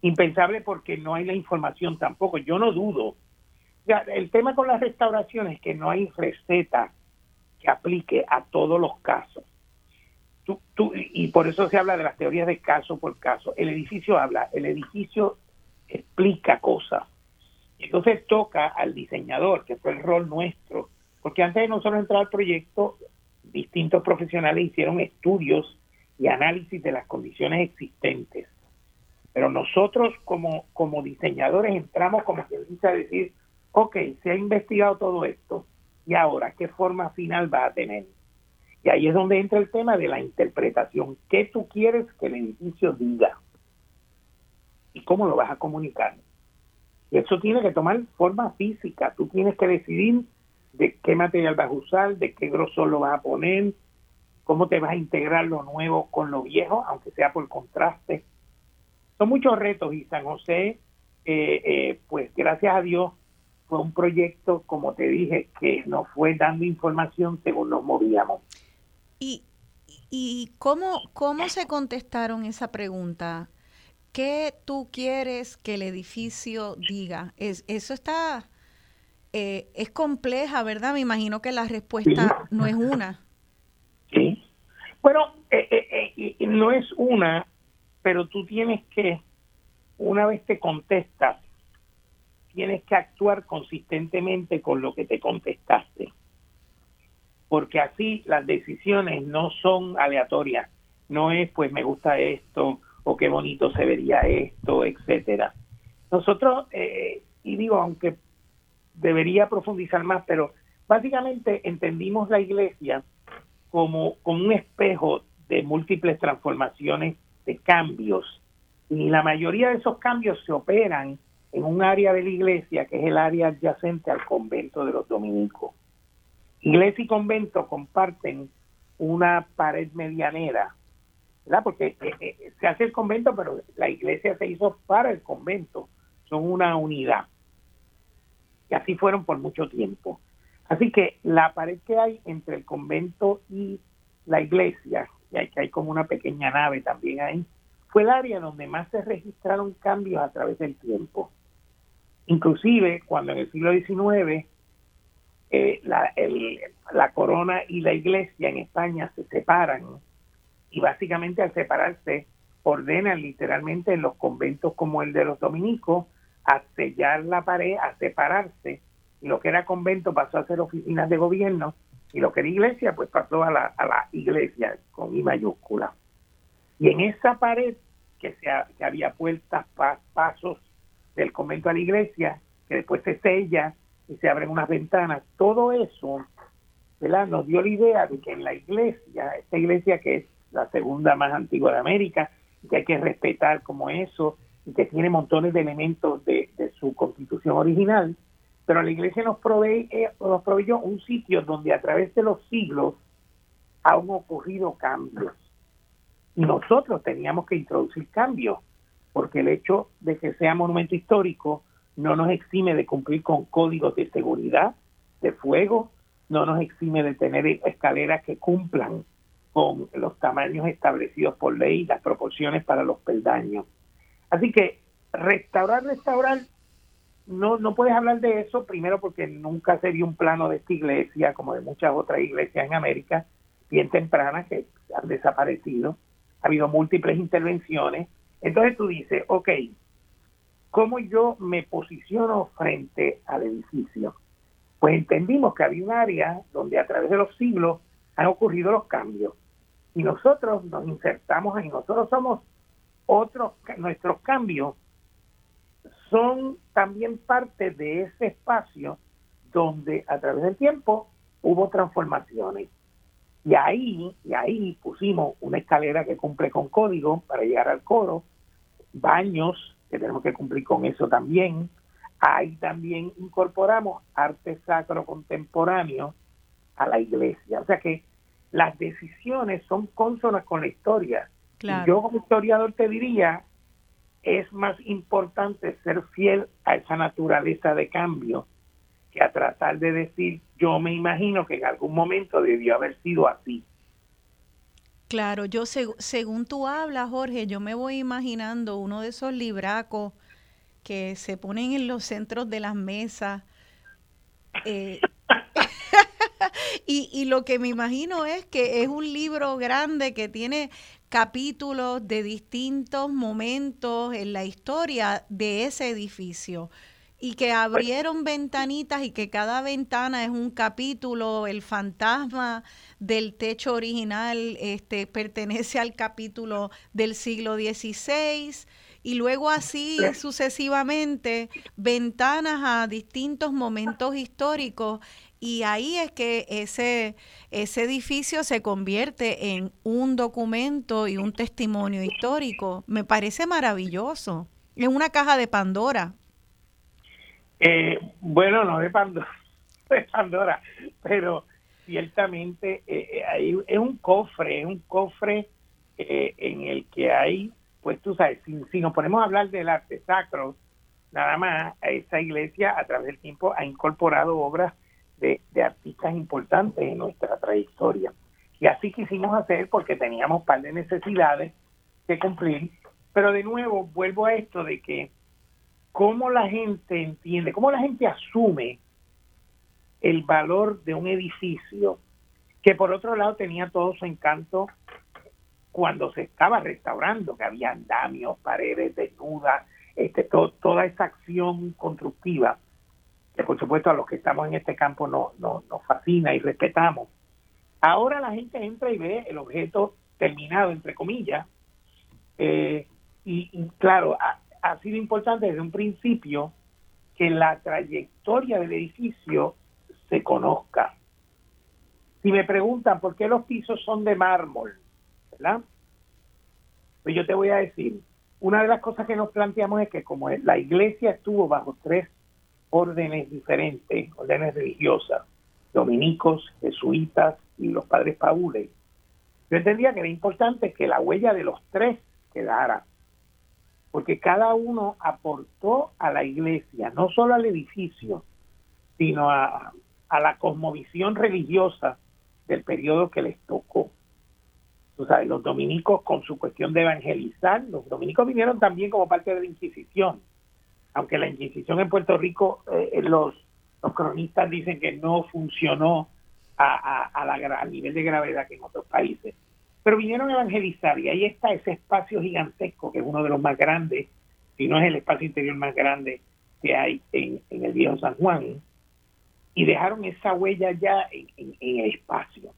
Impensable porque no hay la información tampoco. Yo no dudo el tema con las restauraciones es que no hay receta que aplique a todos los casos. Tú, tú, y por eso se habla de las teorías de caso por caso. El edificio habla, el edificio explica cosas. Entonces toca al diseñador, que fue el rol nuestro, porque antes de nosotros entrar al proyecto, distintos profesionales hicieron estudios y análisis de las condiciones existentes. Pero nosotros como, como diseñadores entramos como que dice a decir, ok, se ha investigado todo esto y ahora, ¿qué forma final va a tener? Y ahí es donde entra el tema de la interpretación. ¿Qué tú quieres que el edificio diga? ¿Y cómo lo vas a comunicar? Y eso tiene que tomar forma física. Tú tienes que decidir de qué material vas a usar, de qué grosor lo vas a poner, cómo te vas a integrar lo nuevo con lo viejo, aunque sea por contraste. son muchos retos y San José, eh, eh, pues gracias a Dios, fue un proyecto, como te dije, que nos fue dando información según nos movíamos. ¿Y, y cómo, cómo se contestaron esa pregunta? ¿Qué tú quieres que el edificio diga? Es, eso está, eh, es compleja, ¿verdad? Me imagino que la respuesta no es una. Sí. Bueno, eh, eh, no es una, pero tú tienes que, una vez te contestas, tienes que actuar consistentemente con lo que te contestaste. Porque así las decisiones no son aleatorias. No es, pues me gusta esto, o qué bonito se vería esto, etcétera. Nosotros, eh, y digo, aunque debería profundizar más, pero básicamente entendimos la iglesia como, como un espejo de múltiples transformaciones, de cambios, y la mayoría de esos cambios se operan en un área de la iglesia que es el área adyacente al convento de los dominicos. Iglesia y convento comparten una pared medianera ¿verdad? Porque eh, eh, se hace el convento, pero la iglesia se hizo para el convento, son una unidad. Y así fueron por mucho tiempo. Así que la pared que hay entre el convento y la iglesia, y hay, que hay como una pequeña nave también ahí, fue el área donde más se registraron cambios a través del tiempo. Inclusive cuando en el siglo XIX eh, la, la corona y la iglesia en España se separan, y básicamente al separarse ordenan literalmente en los conventos como el de los dominicos a sellar la pared, a separarse y lo que era convento pasó a ser oficinas de gobierno y lo que era iglesia pues pasó a la, a la iglesia con I mayúscula. Y en esa pared que, se que había puertas, pasos del convento a la iglesia, que después se sella y se abren unas ventanas, todo eso nos dio la idea de que en la iglesia, esta iglesia que es la segunda más antigua de América, que hay que respetar como eso, y que tiene montones de elementos de, su constitución original, pero la iglesia nos, provee, eh, nos proveyó un sitio donde a través de los siglos han ocurrido cambios. Y nosotros teníamos que introducir cambios, porque el hecho de que sea monumento histórico no nos exime de cumplir con códigos de seguridad, de fuego, no nos exime de tener escaleras que cumplan con los tamaños establecidos por ley, las proporciones para los peldaños. Así que restaurar, restaurar, no, no puedes hablar de eso, primero porque nunca se vio un plano de esta iglesia, como de muchas otras iglesias en América, bien tempranas que han desaparecido. Ha habido múltiples intervenciones. Entonces tú dices, ok, ¿cómo yo me posiciono frente al edificio? Pues entendimos que había un área donde a través de los siglos han ocurrido los cambios y nosotros nos insertamos ahí, nosotros somos otros, nuestros cambios son también parte de ese espacio donde a través del tiempo hubo transformaciones. Y ahí, y ahí pusimos una escalera que cumple con código para llegar al coro, baños, que tenemos que cumplir con eso también. Ahí también incorporamos arte sacro contemporáneo a la iglesia. O sea que las decisiones son consonas con la historia. yo como historiador te diría, es más importante ser fiel a esa naturaleza de cambio que a tratar de decir, yo me imagino que en algún momento debió haber sido así. Claro, yo según tú hablas, Jorge, yo me voy imaginando uno de esos libracos que se ponen en los centros de las mesas. Eh, y, lo que me imagino es que es un libro grande que tiene capítulos de distintos momentos en la historia de ese edificio y que abrieron ventanitas y que cada ventana es un capítulo, el fantasma del techo original este, pertenece al capítulo del siglo XVI y luego así sucesivamente ventanas a distintos momentos históricos y ahí es que ese, ese edificio se convierte en un documento y un testimonio histórico. Me parece maravilloso. Es una caja de Pandora. Eh, bueno, no de Pandora, de pero ciertamente eh, eh, es un cofre, es un cofre en el que hay pues tú sabes, si, nos ponemos a hablar del arte sacro, nada más, esa iglesia a través del tiempo ha incorporado obras de, artistas importantes en nuestra trayectoria. Y así quisimos hacer porque teníamos un par de necesidades que cumplir. Pero de nuevo, vuelvo a esto de que cómo la gente entiende, cómo la gente asume el valor de un edificio que por otro lado tenía todo su encanto cuando se estaba restaurando, que había andamios, paredes desnudas, este, toda esa acción constructiva, que por supuesto a los que estamos en este campo no, no, nos fascina y respetamos. Ahora la gente entra y ve el objeto terminado, entre comillas, eh, y, claro, ha sido importante desde un principio que la trayectoria del edificio se conozca. Si me preguntan por qué los pisos son de mármol, ¿verdad? Pues yo te voy a decir, una de las cosas que nos planteamos es que como la iglesia estuvo bajo tres órdenes diferentes, órdenes religiosas, dominicos, jesuitas y los padres paules, yo entendía que era importante que la huella de los tres quedara, porque cada uno aportó a la iglesia, no solo al edificio, sino a, a la cosmovisión religiosa del periodo que les tocó los dominicos con su cuestión de evangelizar, los dominicos vinieron también como parte de la Inquisición, aunque la Inquisición en Puerto Rico, eh, los, los cronistas dicen que no funcionó a, a, la, al nivel de gravedad que en otros países. Pero vinieron a evangelizar y ahí está ese espacio gigantesco que es uno de los más grandes, si no es el espacio interior más grande que hay en, el viejo San Juan, y dejaron esa huella ya en, en el espacio.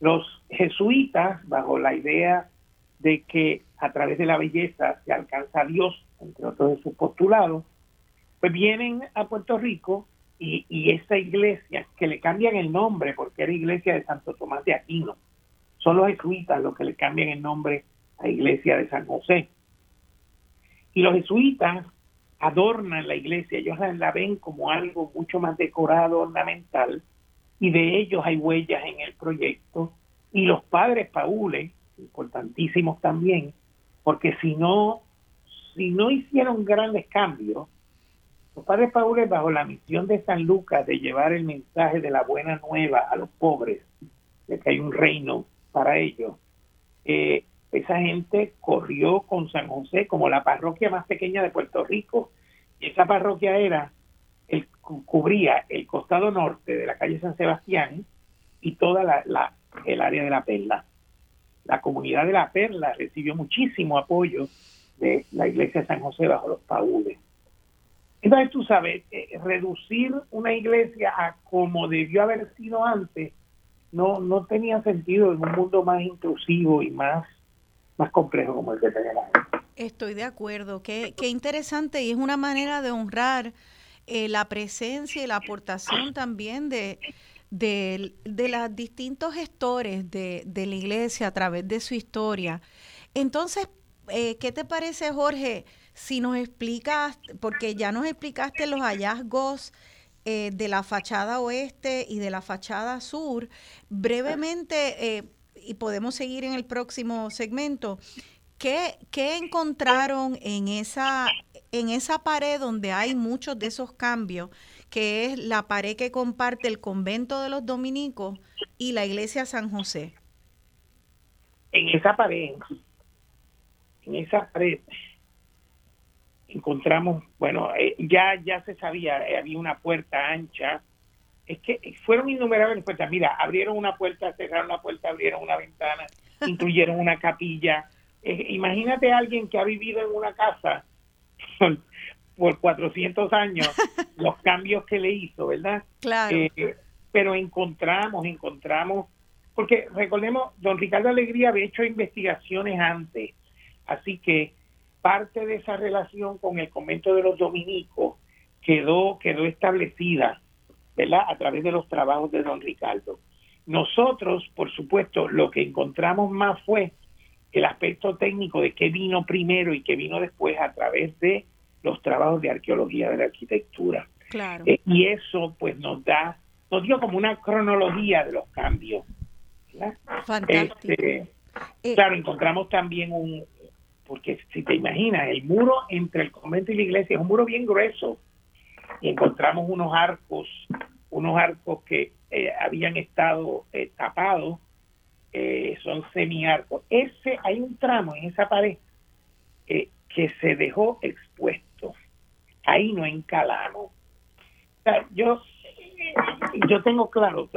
Los jesuitas, bajo la idea de que a través de la belleza se alcanza a Dios, entre otros de sus postulados, pues vienen a Puerto Rico y, y esa iglesia, que le cambian el nombre porque era iglesia de Santo Tomás de Aquino, son los jesuitas los que le cambian el nombre a iglesia de San José. Y los jesuitas adornan la iglesia, ellos la ven como algo mucho más decorado, ornamental, y de ellos hay huellas en el proyecto y los padres paules importantísimos también porque si no si no hicieron grandes cambios los padres paules bajo la misión de San Lucas de llevar el mensaje de la buena nueva a los pobres de que hay un reino para ellos eh, esa gente corrió con San José como la parroquia más pequeña de Puerto Rico y esa parroquia era el, cubría el costado norte de la calle San Sebastián y toda la, el área de la Perla. La comunidad de la Perla recibió muchísimo apoyo de la iglesia de San José bajo los paules. Entonces tú sabes, eh, reducir una iglesia a como debió haber sido antes no, no tenía sentido en un mundo más intrusivo y más, más complejo como el que tenemos. Estoy de acuerdo, qué, interesante y es una manera de honrar eh, la presencia y la aportación también de, de, los distintos gestores de, de, la iglesia a través de su historia. Entonces, eh, ¿qué te parece, Jorge, si nos explicas, porque ya nos explicaste los hallazgos eh, de la fachada oeste y de la fachada sur, brevemente, y podemos seguir en el próximo segmento, ¿qué, qué encontraron en esa, en esa pared donde hay muchos de esos cambios, que es la pared que comparte el convento de los dominicos y la iglesia San José. En esa pared, en esa pared encontramos, bueno, eh, ya ya se sabía, eh, había una puerta ancha. Es que fueron innumerables puertas. Mira, abrieron una puerta, cerraron la puerta, abrieron una ventana, incluyeron una capilla. Eh, imagínate a alguien que ha vivido en una casa por 400 años los cambios que le hizo, ¿verdad? Claro. Eh, pero encontramos, encontramos, porque recordemos, don Ricardo Alegría había hecho investigaciones antes, así que parte de esa relación con el convento de los dominicos quedó, quedó establecida, ¿verdad? A través de los trabajos de don Ricardo. Nosotros, por supuesto, lo que encontramos más fue el aspecto técnico de qué vino primero y qué vino después a través de los trabajos de arqueología de la arquitectura. Claro. Eh, y eso pues nos da, nos dio como una cronología de los cambios. Fantástico. Este, eh, claro, encontramos también un, porque si te imaginas, el muro entre el convento y la iglesia es un muro bien grueso. Y encontramos unos arcos, unos arcos que eh, habían estado eh, tapados, eh, son semiarcos. Ese, hay un tramo en esa pared que se dejó expuesto. Ahí no encalamos. yo, yo tengo claro,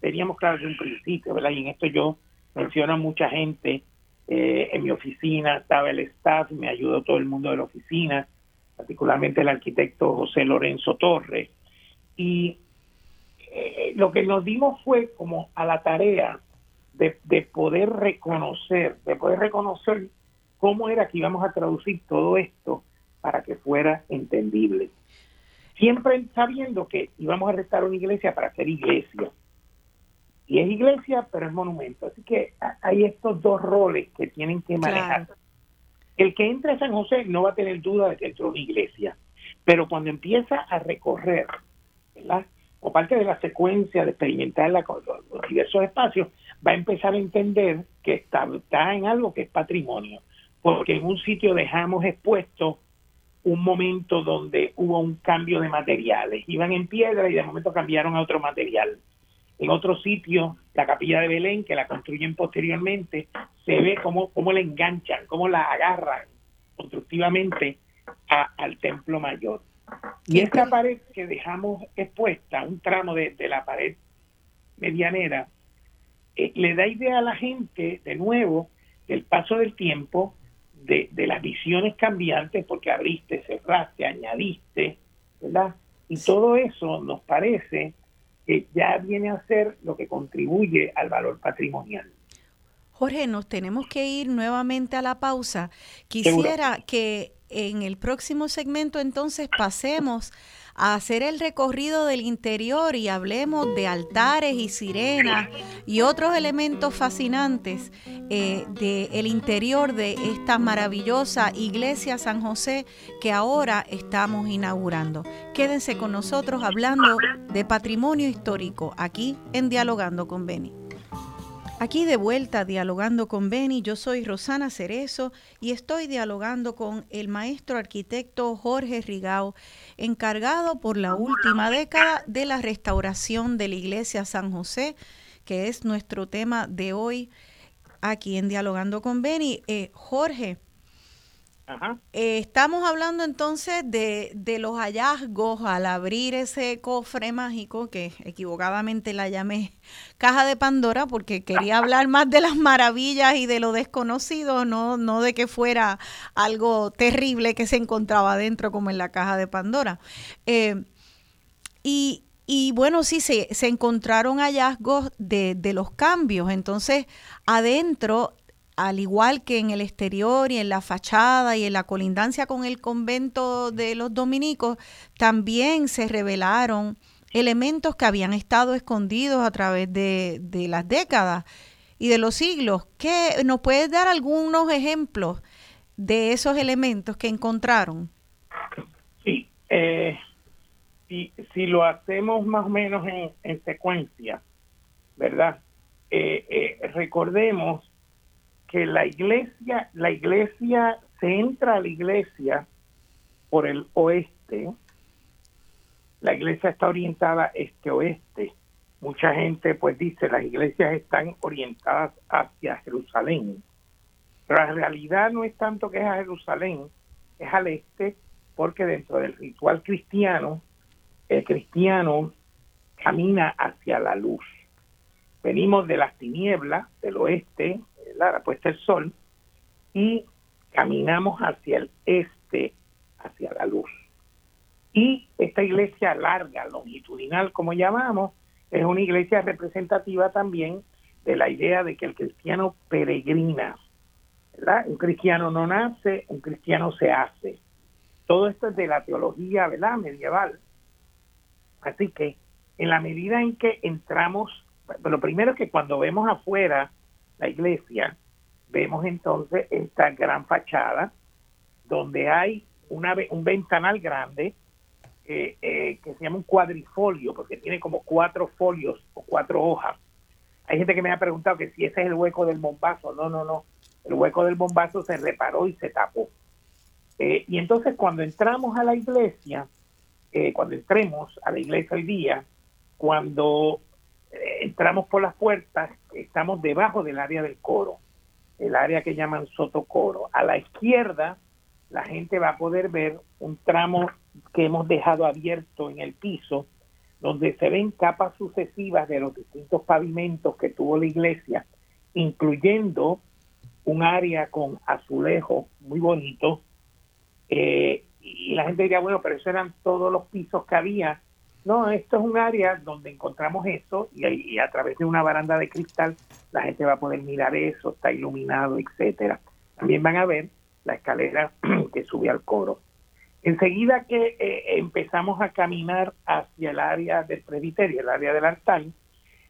teníamos claro desde un principio, ¿verdad? Y en esto yo menciono a mucha gente eh, en mi oficina estaba el staff, me ayudó todo el mundo de la oficina, particularmente el arquitecto José Lorenzo Torres. Y eh, lo que nos dimos fue como a la tarea de, de poder reconocer, de poder reconocer cómo era que íbamos a traducir todo esto para que fuera entendible. Siempre sabiendo que íbamos a restar una iglesia para hacer iglesia y es iglesia, pero es monumento. Así que hay estos dos roles que tienen que manejar. El que entre a San José no va a tener duda de que entró una iglesia, pero cuando empieza a recorrer, ¿verdad? O parte de la secuencia de experimentar la, los diversos espacios, va a empezar a entender que está, está en algo que es patrimonio, porque en un sitio dejamos expuesto un momento donde hubo un cambio de materiales. Iban en piedra y de momento cambiaron a otro material en otro sitio, la capilla de Belén, que la construyen posteriormente, se ve cómo, cómo la enganchan, cómo la agarran constructivamente al templo mayor. Y esta pared que dejamos expuesta, un tramo de, la pared medianera, eh, le da idea a la gente, de nuevo, del paso del tiempo, de, de las visiones cambiantes, porque abriste, cerraste, añadiste, ¿verdad? Y todo eso nos parece que ya viene a ser lo que contribuye al valor patrimonial. Jorge, nos tenemos que ir nuevamente a la pausa. Quisiera que en el próximo segmento entonces pasemos a hacer el recorrido del interior y hablemos de altares y sirenas y otros elementos fascinantes eh, del interior de esta maravillosa iglesia San José que ahora estamos inaugurando. Quédense con nosotros hablando de patrimonio histórico aquí en Dialogando con Beni. Aquí de vuelta dialogando con Beni, yo soy Rosana Cerezo y estoy dialogando con el maestro arquitecto Jorge Rigao, encargado por la última década de la restauración de la iglesia San José, que es nuestro tema de hoy aquí en Dialogando con Beni. Eh, Jorge, eh, estamos hablando entonces de, los hallazgos al abrir ese cofre mágico que equivocadamente la llamé caja de Pandora porque quería hablar más de las maravillas y de lo desconocido, no, no de que fuera algo terrible que se encontraba dentro como en la caja de Pandora. Eh, y, y bueno, sí, se, se encontraron hallazgos de, de, los cambios. Entonces, adentro al igual que en el exterior y en la fachada y en la colindancia con el convento de los dominicos, también se revelaron elementos que habían estado escondidos a través de, las décadas y de los siglos. ¿Qué, ¿Nos puedes dar algunos ejemplos de esos elementos que encontraron? Sí, eh, si, lo hacemos más o menos en, secuencia, ¿verdad? Eh, eh, recordemos que la iglesia, la iglesia se entra a la iglesia por el oeste. La iglesia está orientada este-oeste. Mucha gente pues dice las iglesias están orientadas hacia Jerusalén. Pero la realidad no es tanto que es a Jerusalén, es al este, porque dentro del ritual cristiano, el cristiano camina hacia la luz. Venimos de las tinieblas del oeste, la puesta el sol, y caminamos hacia el este, hacia la luz. Y esta iglesia larga, longitudinal, como llamamos, es una iglesia representativa también de la idea de que el cristiano peregrina. ¿verdad? Un cristiano no nace, un cristiano se hace. Todo esto es de la teología ¿verdad? medieval. Así que en la medida en que entramos, lo primero es que cuando vemos afuera la iglesia, vemos entonces esta gran fachada donde hay una, un ventanal grande eh, eh, que se llama un cuadrifolio, porque tiene como cuatro folios o cuatro hojas. Hay gente que me ha preguntado que si ese es el hueco del Mombazo. No, no, no. el hueco del bombazo se reparó y se tapó. Eh, y entonces cuando entramos a la iglesia, cuando entremos a la iglesia hoy día, cuando entramos por las puertas, estamos debajo del área del coro, el área que llaman sotocoro. A la izquierda, la gente va a poder ver un tramo que hemos dejado abierto en el piso, donde se ven capas sucesivas de los distintos pavimentos que tuvo la iglesia, incluyendo un área con azulejo muy bonito. Eh, y la gente diría, bueno, pero eso eran todos los pisos que había. No, esto es un área donde encontramos eso y, a través de una baranda de cristal la gente va a poder mirar eso, está iluminado, etcétera. También van a ver la escalera que sube al coro. Enseguida que eh, empezamos a caminar hacia el área del presbiterio, el área del altar,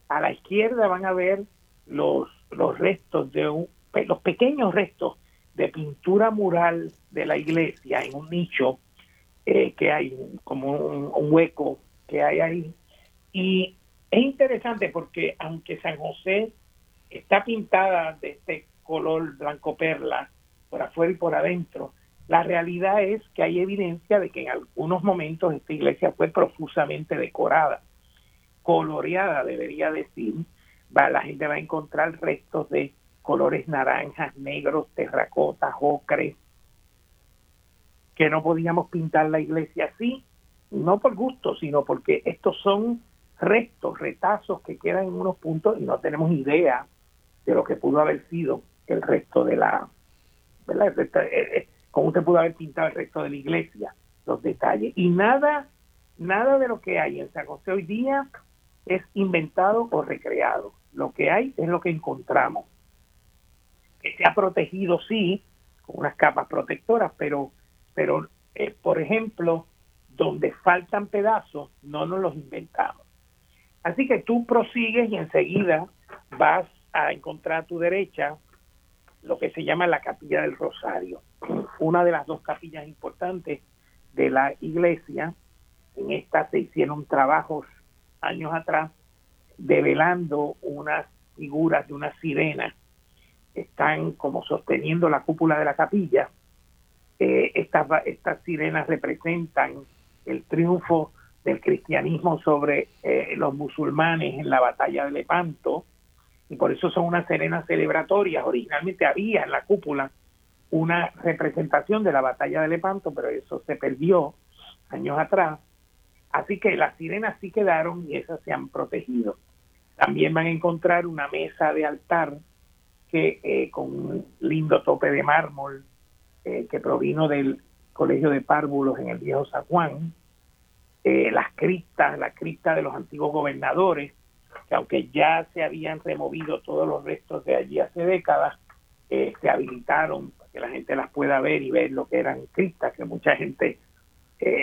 a la izquierda van a ver los, los restos de un, los pequeños restos de pintura mural de la iglesia en un nicho eh, que hay, como un, hueco que hay ahí. Y es interesante porque aunque San José está pintada de este color blanco perla por afuera y por adentro, la realidad es que hay evidencia de que en algunos momentos esta iglesia fue profusamente decorada, coloreada, debería decir. Va, la gente va a encontrar restos de colores naranjas, negros, terracotas, ocre, que no podíamos pintar la iglesia así, no por gusto, sino porque estos son restos, retazos que quedan en unos puntos y no tenemos idea de lo que pudo haber sido el resto de la, ¿verdad? Eh, eh, cómo usted pudo haber pintado el resto de la iglesia, los detalles. Y nada, nada de lo que hay en San José hoy día es inventado o recreado. Lo que hay es lo que encontramos. Que se ha protegido, sí, con unas capas protectoras, pero, pero eh, por ejemplo, donde faltan pedazos, no nos los inventamos. Así que tú prosigues y enseguida vas a encontrar a tu derecha lo que se llama la capilla del Rosario, una de las dos capillas importantes de la iglesia. En esta se hicieron trabajos años atrás develando unas figuras de una sirena están como sosteniendo la cúpula de la capilla. Eh, estas, estas sirenas representan el triunfo del cristianismo sobre eh, los musulmanes en la batalla de Lepanto y por eso son unas sirenas celebratorias. Originalmente había en la cúpula una representación de la batalla de Lepanto, pero eso se perdió años atrás. Así que las sirenas sí quedaron y esas se han protegido. También van a encontrar una mesa de altar que eh, con un lindo tope de mármol eh, que provino del Colegio de Párvulos en el Viejo San Juan, eh, las criptas, la cripta de los antiguos gobernadores, que aunque ya se habían removido todos los restos de allí hace décadas, se habilitaron para que la gente las pueda ver y ver lo que eran criptas, que mucha gente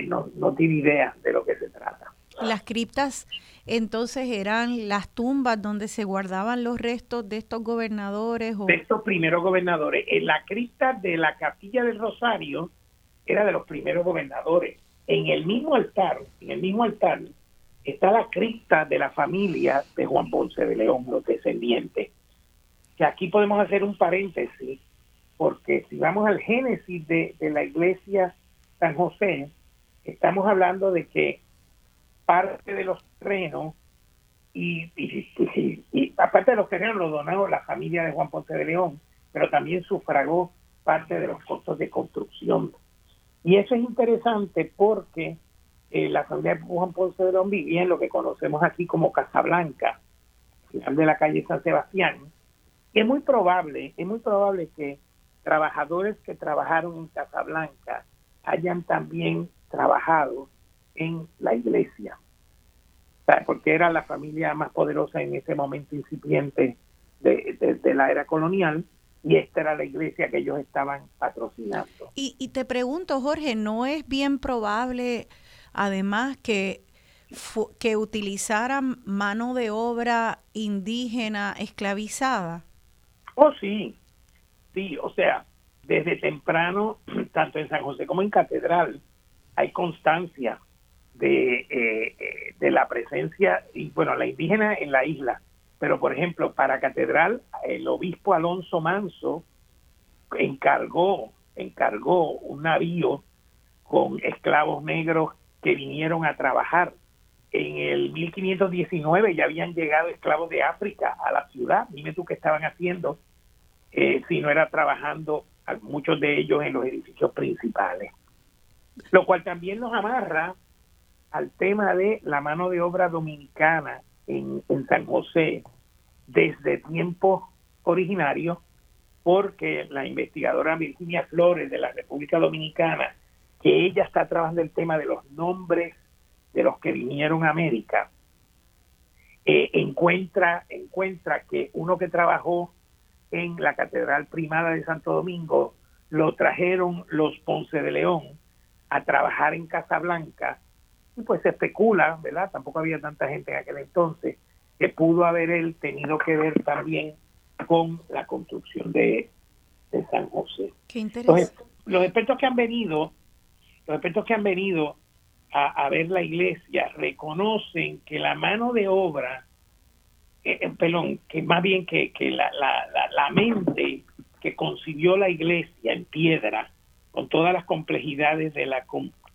no, no tiene idea de lo que se trata. Las criptas entonces eran las tumbas donde se guardaban los restos de estos gobernadores. O... De estos primeros gobernadores. En la cripta de la capilla del Rosario era de los primeros gobernadores. En el mismo altar, en el mismo altar, está la cripta de la familia de Juan Ponce de León, los descendientes. Que aquí podemos hacer un paréntesis, porque si vamos al génesis de, la iglesia San José, estamos hablando de que parte de los terrenos y, y, aparte de los terrenos lo donó la familia de Juan Ponce de León, pero también sufragó parte de los costos de construcción. Y eso es interesante porque eh, la familia de Juan Ponce de León vivía en lo que conocemos aquí como Casablanca, final de la calle San Sebastián. Es muy probable, es muy probable que trabajadores que trabajaron en Casablanca hayan también trabajado en la iglesia, porque era la familia más poderosa en ese momento incipiente de, la era colonial y esta era la iglesia que ellos estaban patrocinando. Y, y te pregunto, Jorge, ¿no es bien probable además que, que utilizaran mano de obra indígena esclavizada? Oh, sí, sí, o sea, desde temprano, tanto en San José como en Catedral, hay constancia de, eh, de la presencia, y bueno, la indígena en la isla, pero por ejemplo, para Catedral, el obispo Alonso Manso encargó, encargó un navío con esclavos negros que vinieron a trabajar. En el 1519 ya habían llegado esclavos de África a la ciudad. Dime tú qué estaban haciendo eh, si no era trabajando muchos de ellos en los edificios principales. Lo cual también nos amarra al tema de la mano de obra dominicana en, San José desde tiempos originarios, porque la investigadora Virginia Flores de la República Dominicana, que ella está trabajando el tema de los nombres de los que vinieron a América, eh, encuentra, encuentra que uno que trabajó en la Catedral Primada de Santo Domingo lo trajeron los Ponce de León a trabajar en Casablanca y pues se especula, ¿verdad? Tampoco había tanta gente en aquel entonces que pudo haber él tenido que ver también con la construcción de, San José. Qué interesante. Los, expertos que han venido, los expertos que han venido a, ver la iglesia reconocen que la mano de obra, eh, eh pelón, que más bien que, que la, la, la mente que concibió la iglesia en piedra, con todas las complejidades de la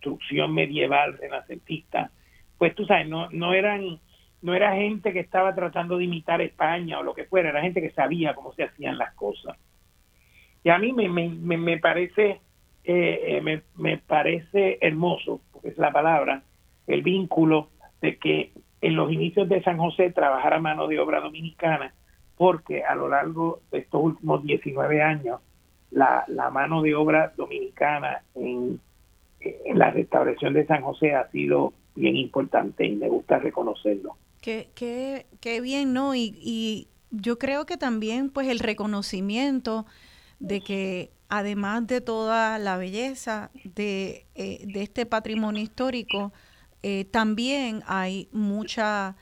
construcción medieval renacentista, pues tú sabes, no, no eran no era gente que estaba tratando de imitar España o lo que fuera, era gente que sabía cómo se hacían las cosas. Y a mí me, me, me parece eh, me, me, parece hermoso, porque es la palabra, el vínculo de que en los inicios de San José trabajara mano de obra dominicana, porque a lo largo de estos últimos 19 años la, la mano de obra dominicana en la restauración de San José ha sido bien importante y me gusta reconocerlo. Qué, qué, qué bien, ¿no? Y, y yo creo que también pues el reconocimiento de que además de toda la belleza de, eh, de este patrimonio histórico, eh, también hay mucha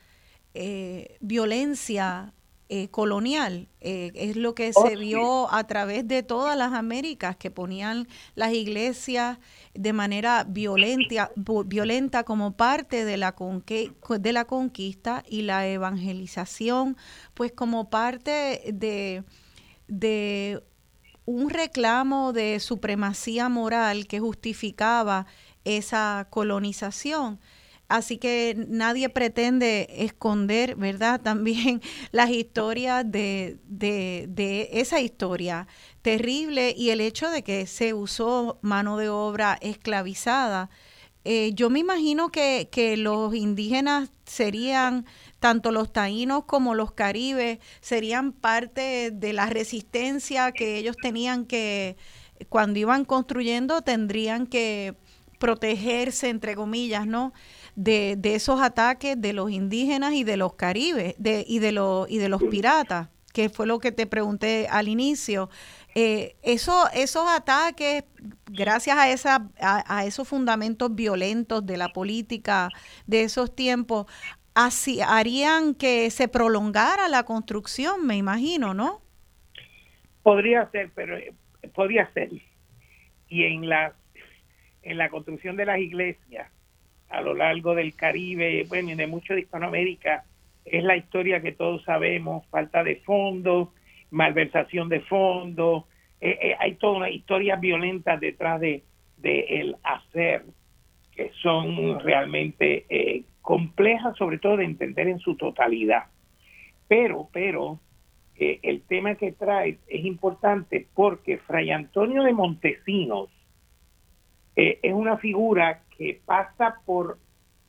eh, violencia eh, colonial. Eh, es lo que se vio a través de todas las Américas, que ponían las iglesias de manera violenta, violenta como parte de la, de la conquista y la evangelización, pues como parte de, de un reclamo de supremacía moral que justificaba esa colonización. Así que nadie pretende esconder, ¿verdad? También las historias de, de, esa historia terrible y el hecho de que se usó mano de obra esclavizada. Eh, yo me imagino que, que los indígenas serían, tanto los taínos como los caribes, serían parte de la resistencia que ellos tenían que, cuando iban construyendo, tendrían que protegerse, entre comillas, ¿no? De, de esos ataques de los indígenas y de los caribes de, y, de los, y de los piratas, que fue lo que te pregunté al inicio. Eh, eso, esos ataques, gracias a, esa, a, esos fundamentos violentos de la política de esos tiempos, así harían que se prolongara la construcción, me imagino, ¿no? Podría ser, pero eh, podría ser. Y en la, en la construcción de las iglesias, a lo largo del Caribe, bueno, y de mucho de Hispanoamérica, es la historia que todos sabemos, falta de fondos, malversación de fondos, eh, eh, hay toda una historia violenta detrás de, el hacer, que son realmente eh, complejas, sobre todo de entender en su totalidad. Pero, pero, el tema que trae es importante porque Fray Antonio de Montesinos es una figura que pasa por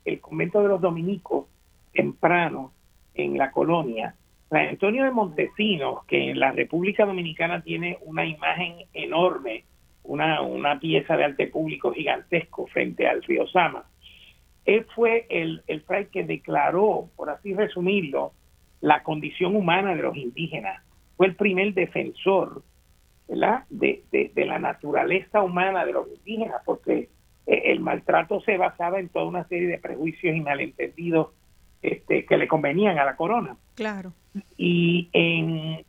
el convento de los dominicos temprano en la colonia. San Antonio de Montesinos, que en la República Dominicana tiene una imagen enorme, una, una pieza de arte público gigantesco frente al río Sama, él fue el, el fray que declaró, por así resumirlo, la condición humana de los indígenas. Fue el primer defensor De, la naturaleza humana de los indígenas, porque el maltrato se basaba en toda una serie de prejuicios y malentendidos este, que le convenían a la corona. Claro. Y en,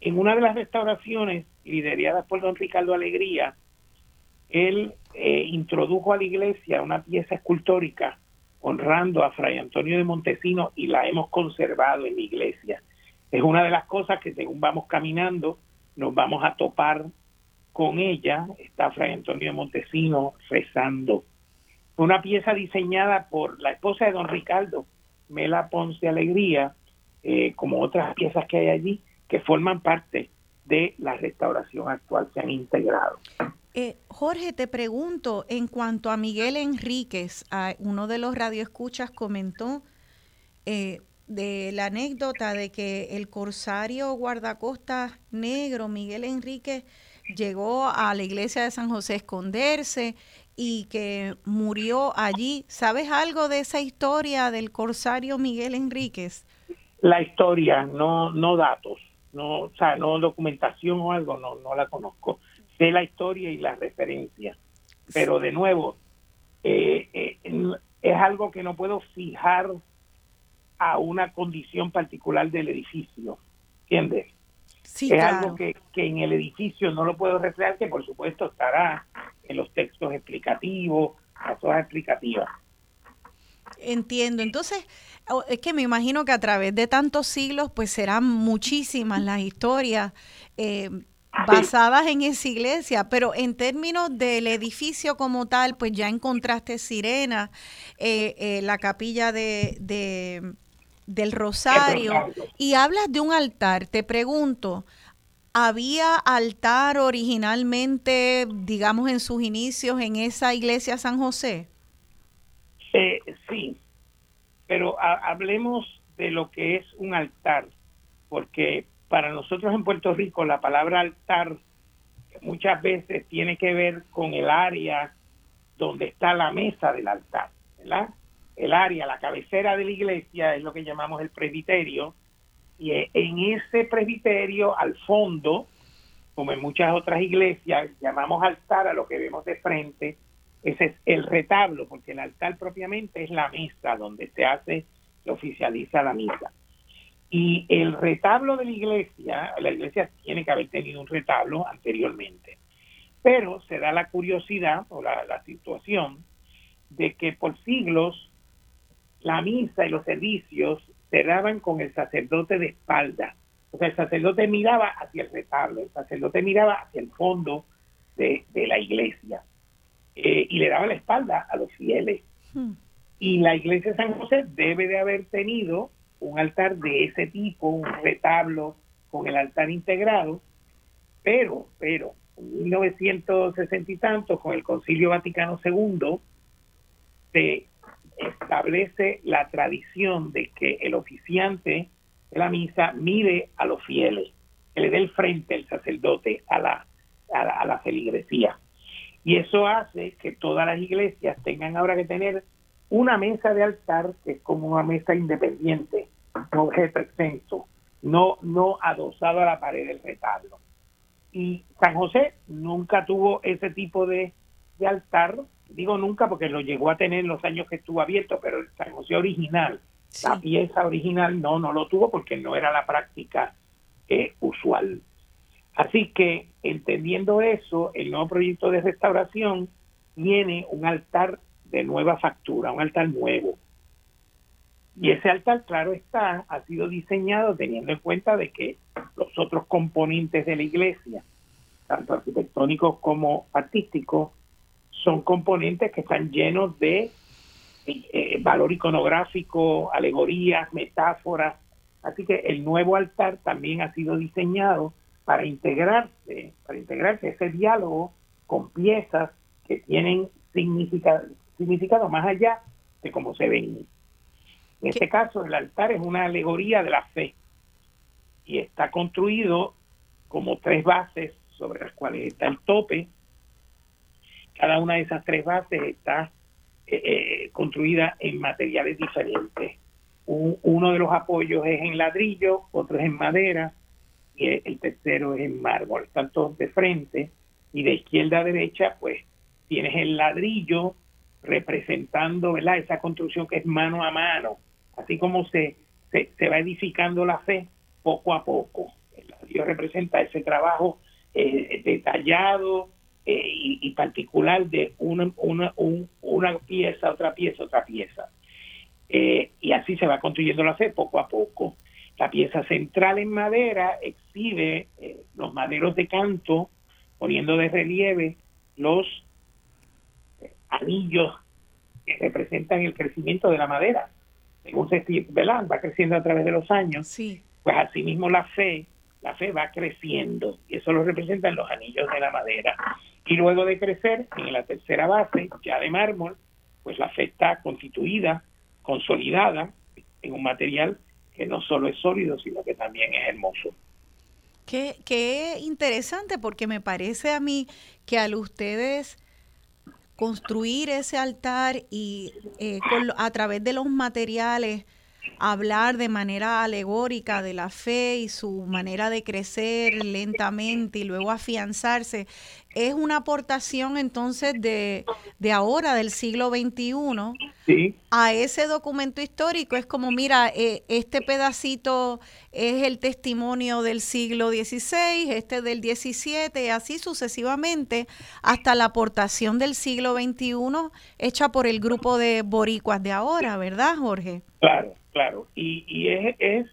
en una de las restauraciones lideradas por don Ricardo Alegría, él eh, introdujo a la iglesia una pieza escultórica honrando a Fray Antonio de Montesino y la hemos conservado en la iglesia. Es una de las cosas que según vamos caminando nos vamos a topar con ella está Fray Antonio Montesino rezando. Una pieza diseñada por la esposa de don Ricardo, Mela Ponce Alegría, eh, como otras piezas que hay allí, que forman parte de la restauración actual, se han integrado. Eh, Jorge, te pregunto, en cuanto a Miguel Enríquez, uno de los radioescuchas comentó eh, de la anécdota de que el corsario guardacosta negro, Miguel Enríquez, llegó a la iglesia de San José a esconderse y que murió allí. ¿Sabes algo de esa historia del corsario Miguel Enríquez? La historia, no, no datos, no, o sea, no documentación o algo, no, no la conozco. Sé la historia y la referencia, pero de nuevo, eh, eh, es algo que no puedo fijar a una condición particular del edificio, ¿entiendes? Es algo que, en el edificio no lo puedo reflejar, que por supuesto estará en los textos explicativos, las hojas explicativas. Entiendo. Entonces, es que me imagino que a través de tantos siglos, pues serán muchísimas las historias eh, basadas en esa iglesia, pero en términos del edificio como tal, pues ya encontraste Sirena, eh, eh, la capilla de del rosario y hablas de un altar. Te pregunto, ¿había altar originalmente, digamos, en sus inicios en esa iglesia San José? Eh, sí, pero hablemos de lo que es un altar, porque para nosotros en Puerto Rico la palabra altar muchas veces tiene que ver con el área donde está la mesa del altar, ¿verdad? El área, la cabecera de la iglesia es lo que llamamos el presbiterio, y en ese presbiterio, al fondo, como en muchas otras iglesias, llamamos altar a lo que vemos de frente, ese es el retablo, porque el altar propiamente es la mesa donde se hace, se oficializa la misa. Y el retablo de la iglesia, la iglesia tiene que haber tenido un retablo anteriormente, pero se da la curiosidad o la, la situación de que por siglos la misa y los servicios se daban con el sacerdote de espalda. O sea, el sacerdote miraba hacia el retablo, el sacerdote miraba hacia el fondo de, la iglesia eh, y le daba la espalda a los fieles. Hmm. Y la iglesia de San José debe de haber tenido un altar de ese tipo, un retablo con el altar integrado, pero, pero, en 1960 y tanto, con el Concilio Vaticano II, se establece la tradición de que el oficiante de la misa mire a los fieles, que le dé el frente el sacerdote a la, a la, feligresía. Y eso hace que todas las iglesias tengan ahora que tener una mesa de altar que es como una mesa independiente, objeto extenso, no, no adosado a la pared del retablo. Y San José nunca tuvo ese tipo de, de altar, digo nunca porque lo llegó a tener en los años que estuvo abierto, pero el San José original, la pieza original no, no lo tuvo porque no era la práctica eh, usual. Así que entendiendo eso, el nuevo proyecto de restauración tiene un altar de nueva factura, un altar nuevo. Y ese altar, claro está, ha sido diseñado teniendo en cuenta de que los otros componentes de la iglesia, tanto arquitectónicos como artísticos, son componentes que están llenos de eh, valor iconográfico, alegorías, metáforas. Así que el nuevo altar también ha sido diseñado para integrarse, para integrarse ese diálogo con piezas que tienen significado, significado más allá de cómo se ven. En este caso, el altar es una alegoría de la fe y está construido como tres bases sobre las cuales está el tope, cada una de esas tres bases está eh, eh, construida en materiales diferentes. uno de los apoyos es en ladrillo, otro es en madera y el tercero es en mármol. Están todos de frente y de izquierda a derecha pues tienes el ladrillo representando esa construcción que es mano a mano, así como se, se, va edificando la fe poco a poco. El ladrillo representa ese trabajo eh, detallado, eh, y, particular de una, una, una pieza, otra pieza, otra pieza. Eh, y así se va construyendo la fe poco a poco. La pieza central en madera exhibe eh, los maderos de canto poniendo de relieve los anillos que representan el crecimiento de la madera. Según se va creciendo a través de los años, sí. pues asimismo la fe, la fe va creciendo y eso lo representan los anillos de la madera. Y luego de crecer, en la tercera base, ya de mármol, pues la fe está constituida, consolidada en un material que no solo es sólido, sino que también es hermoso. Qué, qué interesante, porque me parece a mí que al ustedes construir ese altar y eh, a través de los materiales hablar de manera alegórica de la fe y su manera de crecer lentamente y luego afianzarse, es una aportación entonces de, de ahora, del siglo XXI, a ese documento histórico. Es como, mira, eh, este pedacito es el testimonio del siglo XVI, este del XVII, así sucesivamente, hasta la aportación del siglo XXI hecha por el grupo de boricuas de ahora, ¿verdad, Jorge? Claro, claro. Y, y es, es,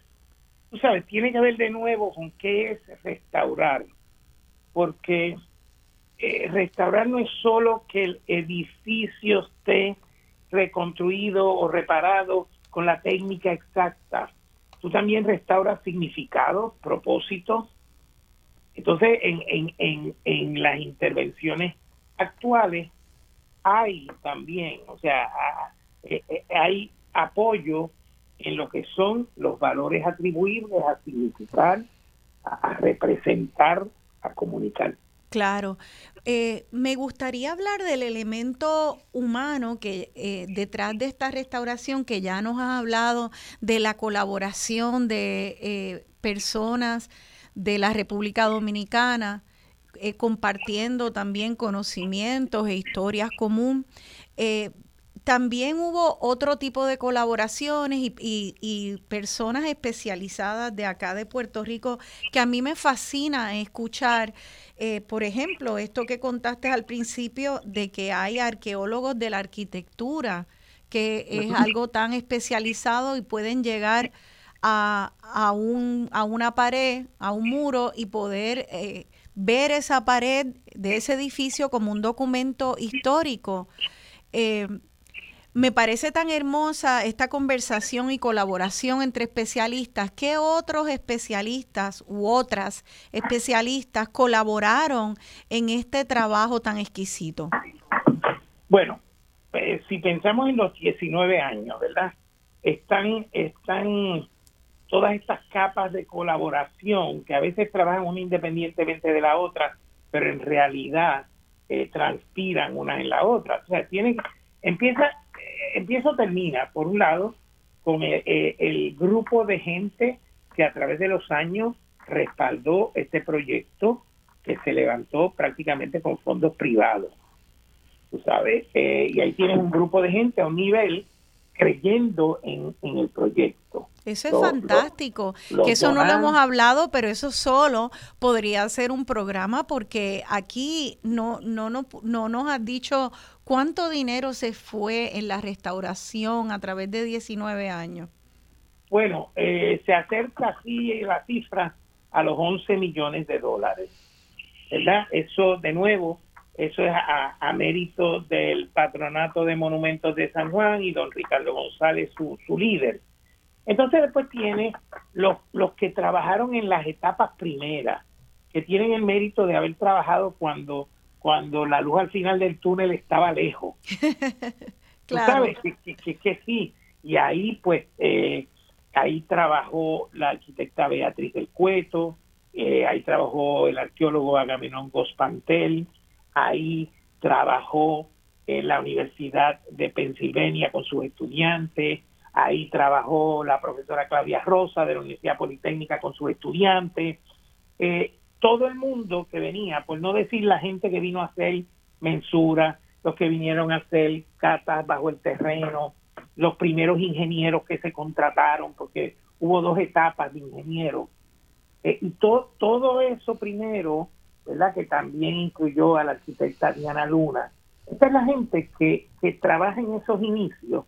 tú sabes, tiene que ver de nuevo con qué es restaurar, porque eh, restaurar no es solo que el edificio esté reconstruido o reparado con la técnica exacta. Tú también restauras significados, propósitos. Entonces, en, en, en, en las intervenciones actuales hay también, o sea, eh, eh, hay apoyo en lo que son los valores atribuibles a significar, a representar, a comunicar. Claro. Eh, me gustaría hablar del elemento humano que eh, detrás de esta restauración, que ya nos ha hablado de la colaboración de eh, personas de la República Dominicana, compartiendo también conocimientos e historias común también hubo otro tipo de colaboraciones y, personas especializadas de acá de Puerto Rico que a mí me fascina escuchar. Eh, por ejemplo, esto que contaste al principio de que hay arqueólogos de la arquitectura, que es algo tan especializado y pueden llegar a, a, un, a una pared, a un muro y poder eh, ver esa pared de ese edificio como un documento histórico. Eh, me parece tan hermosa esta conversación y colaboración entre especialistas. ¿Qué otros especialistas u otras especialistas colaboraron en este trabajo tan exquisito? Bueno, eh, si pensamos en los 19 años, ¿verdad? Están, están todas estas capas de colaboración que a veces trabajan una independientemente de la otra, pero en realidad eh, transpiran una en la otra. O sea, tienen, empieza empieza o termina, por un lado, con el, eh, el, grupo de gente que a través de los años respaldó este proyecto que se levantó prácticamente con fondos privados. Tú sabes, eh, y ahí tienes un grupo de gente a un nivel creyendo en, el proyecto. Eso es fantástico, que eso no lo hemos hablado, pero eso solo podría ser un programa porque aquí no, no, no, no nos has dicho cuánto dinero se fue en la restauración a través de 19 años. Bueno, eh, se acerca así la cifra a los 11 millones de dólares, ¿verdad? Eso de nuevo eso es a, mérito del Patronato de Monumentos de San Juan y don Ricardo González, su, su líder. Entonces después tiene los, los que trabajaron en las etapas primeras, que tienen el mérito de haber trabajado cuando, cuando la luz al final del túnel estaba lejos. claro. sabes que, que, que, sí. Y ahí pues eh, ahí trabajó la arquitecta Beatriz del Cueto, eh, ahí trabajó el arqueólogo Agamenón Gospantel, ahí trabajó en la Universidad de Pensilvania con sus estudiantes, ahí trabajó la profesora Claudia Rosa de la Universidad Politécnica con sus estudiantes, eh, todo el mundo que venía, por no decir la gente que vino a hacer mensura, los que vinieron a hacer catas bajo el terreno, los primeros ingenieros que se contrataron, porque hubo dos etapas de ingenieros. Eh, y todo eso primero ¿verdad? que también incluyó a la arquitecta Diana Luna. Esta es la gente que, que trabaja en esos inicios,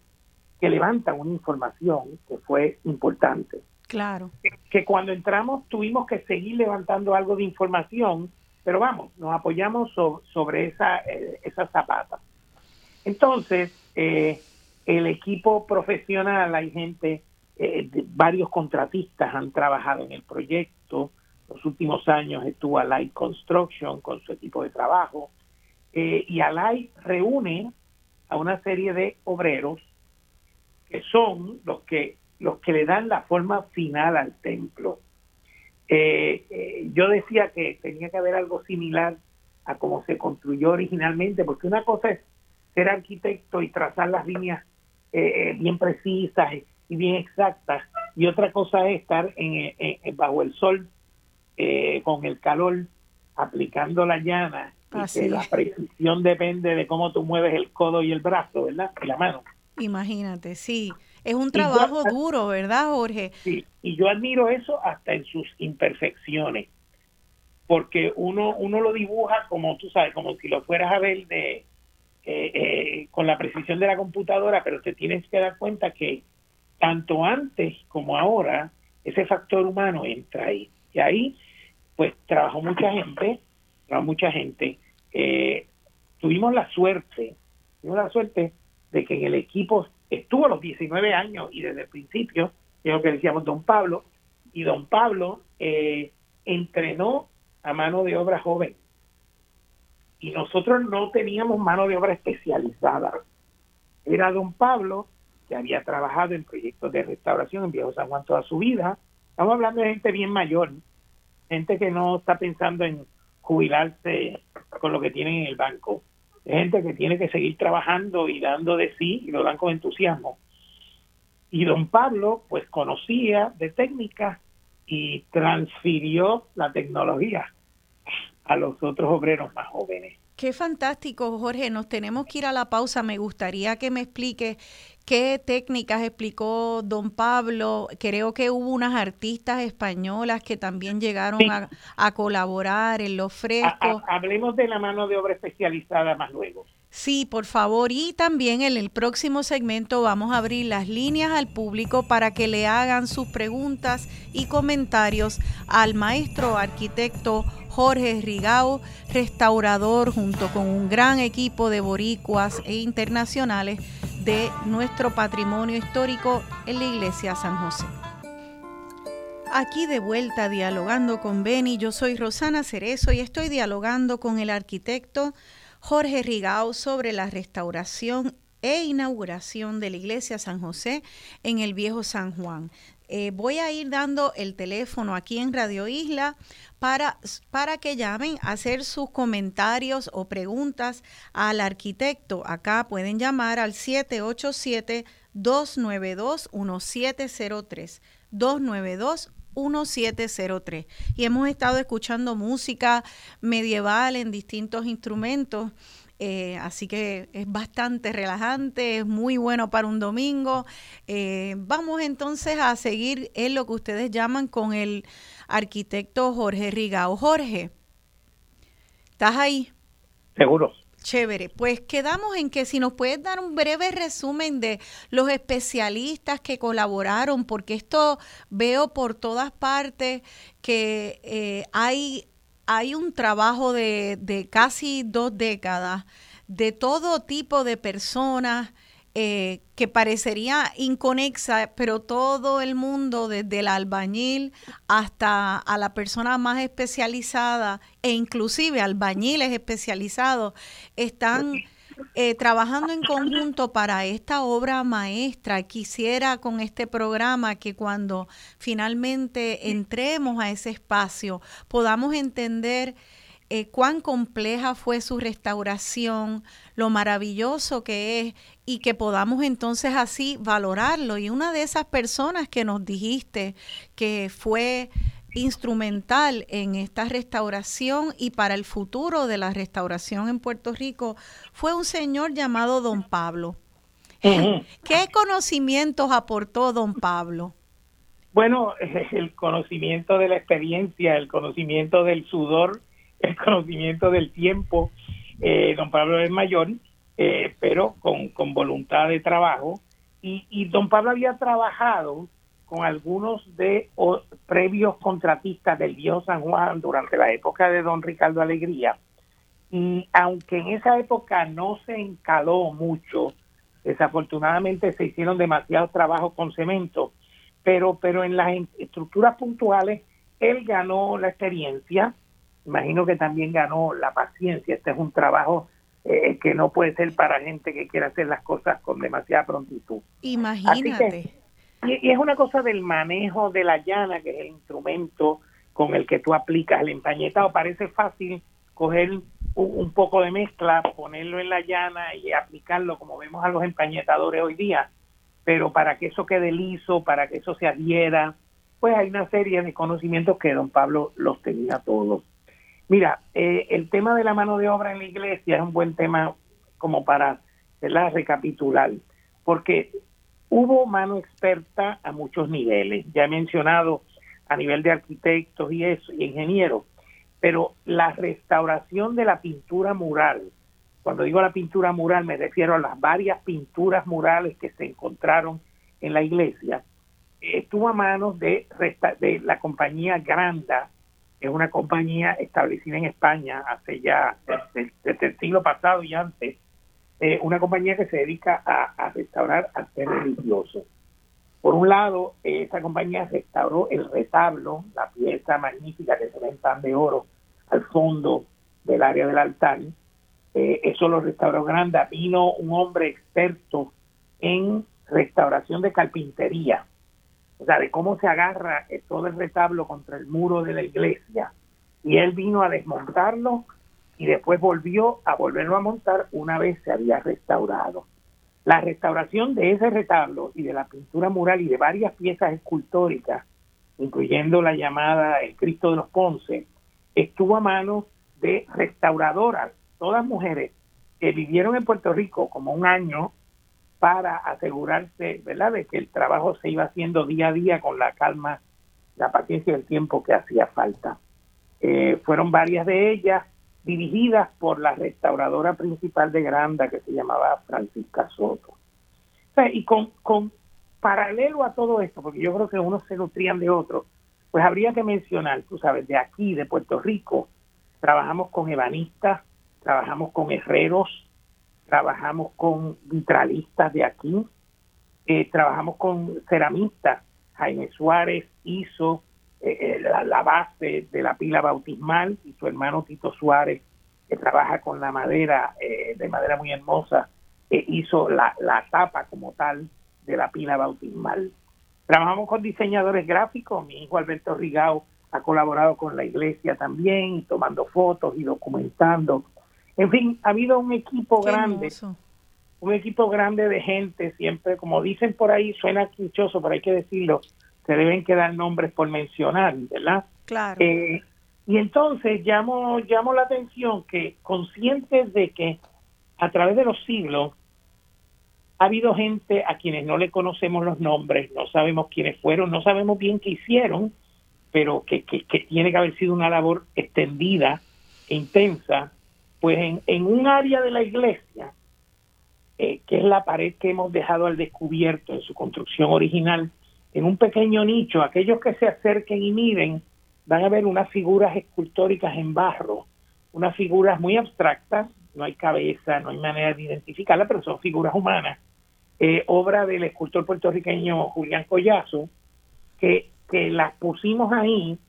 que levanta una información que fue importante. Claro. Que, cuando entramos tuvimos que seguir levantando algo de información pero vamos, nos apoyamos sobre esa, eh, esa zapata. Entonces, eh, el equipo profesional, hay gente, eh, varios contratistas han trabajado en el proyecto. Los últimos años estuvo Alay Construction con su equipo de trabajo. y Alay reúne a una serie de obreros que son los que los que le dan la forma final al templo. Eh, eh, yo decía que tenía que haber algo similar a cómo se construyó originalmente, porque una cosa es ser arquitecto y trazar las líneas eh, bien precisas y bien exactas, y otra cosa es estar en, bajo el sol con el calor aplicando la llana y la precisión depende de cómo tú mueves el codo y el brazo, ¿verdad? Y la mano. Imagínate, sí. Es un trabajo duro, ¿verdad, Jorge? Sí, y yo admiro eso hasta en sus imperfecciones, porque uno, uno lo dibuja como tú sabes, como si lo fueras a ver de, eh, eh, con la precisión de la computadora, pero te tienes que dar cuenta que tanto antes como ahora, ese factor humano entra ahí. Y ahí, pues, trabajó mucha gente, trabajó mucha gente. Eh, tuvimos la suerte, tuvimos la suerte de que en el equipo estuvo a los 19 años y desde el principio, es lo que decíamos don Pablo, y don Pablo eh, entrenó a mano de obra joven. Y nosotros no teníamos mano de obra especializada. Era don Pablo, que había trabajado en proyectos de restauración en Viejo San Juan toda su vida. Estamos hablando de gente bien mayor, gente que no está pensando en jubilarse con lo que tienen en el banco gente que tiene que seguir trabajando y dando de sí y lo dan con entusiasmo. Y don Pablo, pues conocía de técnica y transfirió la tecnología a los otros obreros más jóvenes. Qué fantástico, Jorge. Nos tenemos que ir a la pausa. Me gustaría que me explique qué técnicas explicó don Pablo. Creo que hubo unas artistas españolas que también llegaron a, colaborar en los frescos. hablemos de la mano de obra especializada más luego. Sí, por favor. Y también en el próximo segmento vamos a abrir las líneas al público para que le hagan sus preguntas y comentarios al maestro arquitecto Jorge Rigao, restaurador junto con un gran equipo de boricuas e internacionales de nuestro patrimonio histórico en la iglesia San José. Aquí de vuelta dialogando con Beni, yo soy Rosana Cerezo y estoy dialogando con el arquitecto Jorge Rigao sobre la restauración e inauguración de la iglesia San José en el viejo San Juan. Eh, voy a ir dando el teléfono aquí en Radio Isla para, para que llamen a hacer sus comentarios o preguntas al arquitecto. Acá pueden llamar al 787-292-1703. 292-1703. Y hemos estado escuchando música medieval en distintos instrumentos. Eh, así que es bastante relajante, es muy bueno para un domingo. Eh, vamos entonces a seguir en lo que ustedes llaman con el arquitecto Jorge Rigao. Jorge, ¿estás ahí? Seguro. Chévere, pues quedamos en que si nos puedes dar un breve resumen de los especialistas que colaboraron, porque esto veo por todas partes que eh, hay hay un trabajo de, de casi dos décadas de todo tipo de personas eh, que parecería inconexa, pero todo el mundo, desde el albañil hasta a la persona más especializada e inclusive albañiles especializados, están eh, trabajando en conjunto para esta obra maestra. Quisiera con este programa que cuando finalmente entremos a ese espacio podamos entender eh, cuán compleja fue su restauración, lo maravilloso que es y que podamos entonces así valorarlo. Y una de esas personas que nos dijiste que fue instrumental en esta restauración y para el futuro de la restauración en Puerto Rico fue un señor llamado don Pablo. ¿Qué conocimientos aportó don Pablo? Bueno, el conocimiento de la experiencia, el conocimiento del sudor, el conocimiento del tiempo. Eh, don Pablo es mayor, eh, pero con, con, voluntad de trabajo. Y, y don Pablo había trabajado con algunos de previos contratistas del viejo San Juan durante la época de don Ricardo Alegría. Y aunque en esa época no se encaló mucho, desafortunadamente se hicieron demasiados trabajos con cemento, pero, pero en las estructuras puntuales él ganó la experiencia, imagino que también ganó la paciencia, este es un trabajo eh, que no puede ser para gente que quiera hacer las cosas con demasiada prontitud. Imagínate. Y, es una cosa del manejo de la llana, que es el instrumento con el que tú aplicas el empañetado. Parece fácil coger un, poco de mezcla, ponerlo en la llana y aplicarlo como vemos a los empañetadores hoy día, pero para que eso quede liso, para que eso se adhiera, pues hay una serie de conocimientos que don Pablo los tenía todos. Mira, eh, el tema de la mano de obra en la iglesia es un buen tema como para recapitular, porque hubo mano experta a muchos niveles, ya he mencionado a nivel de arquitectos y eso, y ingenieros, pero la restauración de la pintura mural, cuando digo la pintura mural me refiero a las varias pinturas murales que se encontraron en la iglesia, estuvo a manos de, de la compañía Granda, es una compañía establecida en España hace ya desde, el siglo pasado y antes, eh, una compañía que se dedica a, restaurar arte religioso. Por un lado, esa compañía restauró el retablo, la pieza magnífica que se ve en pan de oro al fondo del área del altar. Eh, eso lo restauró Granda. Vino un hombre experto en restauración de carpintería o sea, de cómo se agarra eh, todo el retablo contra el muro de la iglesia. Y él vino a desmontarlo y después volvió a volverlo a montar una vez se había restaurado. La restauración de ese retablo y de la pintura mural y de varias piezas escultóricas, incluyendo la llamada El Cristo de los Ponce, estuvo a manos de restauradoras, todas mujeres que vivieron en Puerto Rico como un año para asegurarse, ¿verdad?, de que el trabajo se iba haciendo día a día con la calma, la paciencia y el tiempo que hacía falta. Eh, fueron varias de ellas dirigidas por la restauradora principal de Granda, que se llamaba Francisca Soto. y con, con paralelo a todo esto, porque yo creo que unos se nutrían de otros, pues habría que mencionar, tú sabes, de aquí, de Puerto Rico, trabajamos con ebanistas, trabajamos con herreros, trabajamos con vitralistas de aquí, eh, trabajamos con ceramistas. Jaime Suárez hizo eh, eh, la, base de la pila bautismal y su hermano Tito Suárez, que trabaja con la madera, de madera muy hermosa, hizo la, la tapa como tal de la pila bautismal. Trabajamos con diseñadores gráficos, mi hijo Alberto Rigao ha colaborado con la iglesia también, tomando fotos y documentando en fin, ha habido un equipo grande, un equipo grande de gente, siempre, como dicen por ahí, suena quinchoso, pero hay que decirlo, se deben quedar nombres por mencionar, ¿verdad? Claro. Eh, y entonces llamo, llamo la atención que conscientes de que a través de los siglos ha habido gente a quienes no le conocemos los nombres, no sabemos quiénes fueron, no sabemos bien qué hicieron, pero que, que, que tiene que haber sido una labor extendida e intensa pues en, un área de la iglesia, eh, que es la pared que hemos dejado al descubierto en su construcción original, en un pequeño nicho, aquellos que se acerquen y miren, van a ver unas figuras escultóricas en barro, unas figuras muy abstractas, no hay cabeza, no hay manera de identificarlas, pero son figuras humanas, eh, obra del escultor puertorriqueño Julián Collazo, que, que las pusimos ahí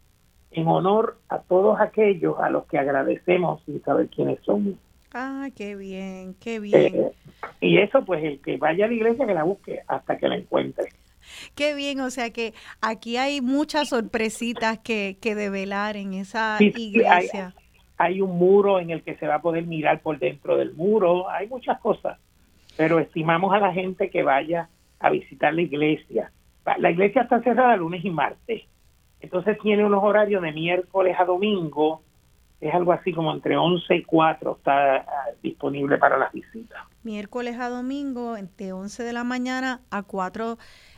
en honor a todos aquellos a los que agradecemos sin saber quiénes son. Ah, qué bien, qué bien. Eh, y eso, pues, el que vaya a la iglesia que la busque hasta que la encuentre. Qué bien, o sea que aquí hay muchas sorpresitas que, que develar en esa iglesia. hay, hay, un muro en el que se va a poder mirar por dentro del muro, hay muchas cosas, pero estimamos a la gente que vaya a visitar la iglesia. La iglesia está cerrada lunes y martes, entonces tiene unos horarios de miércoles a domingo, es algo así como entre 11 y 4 está ah, disponible para las visitas. Miércoles a domingo, entre 11 de la mañana a 4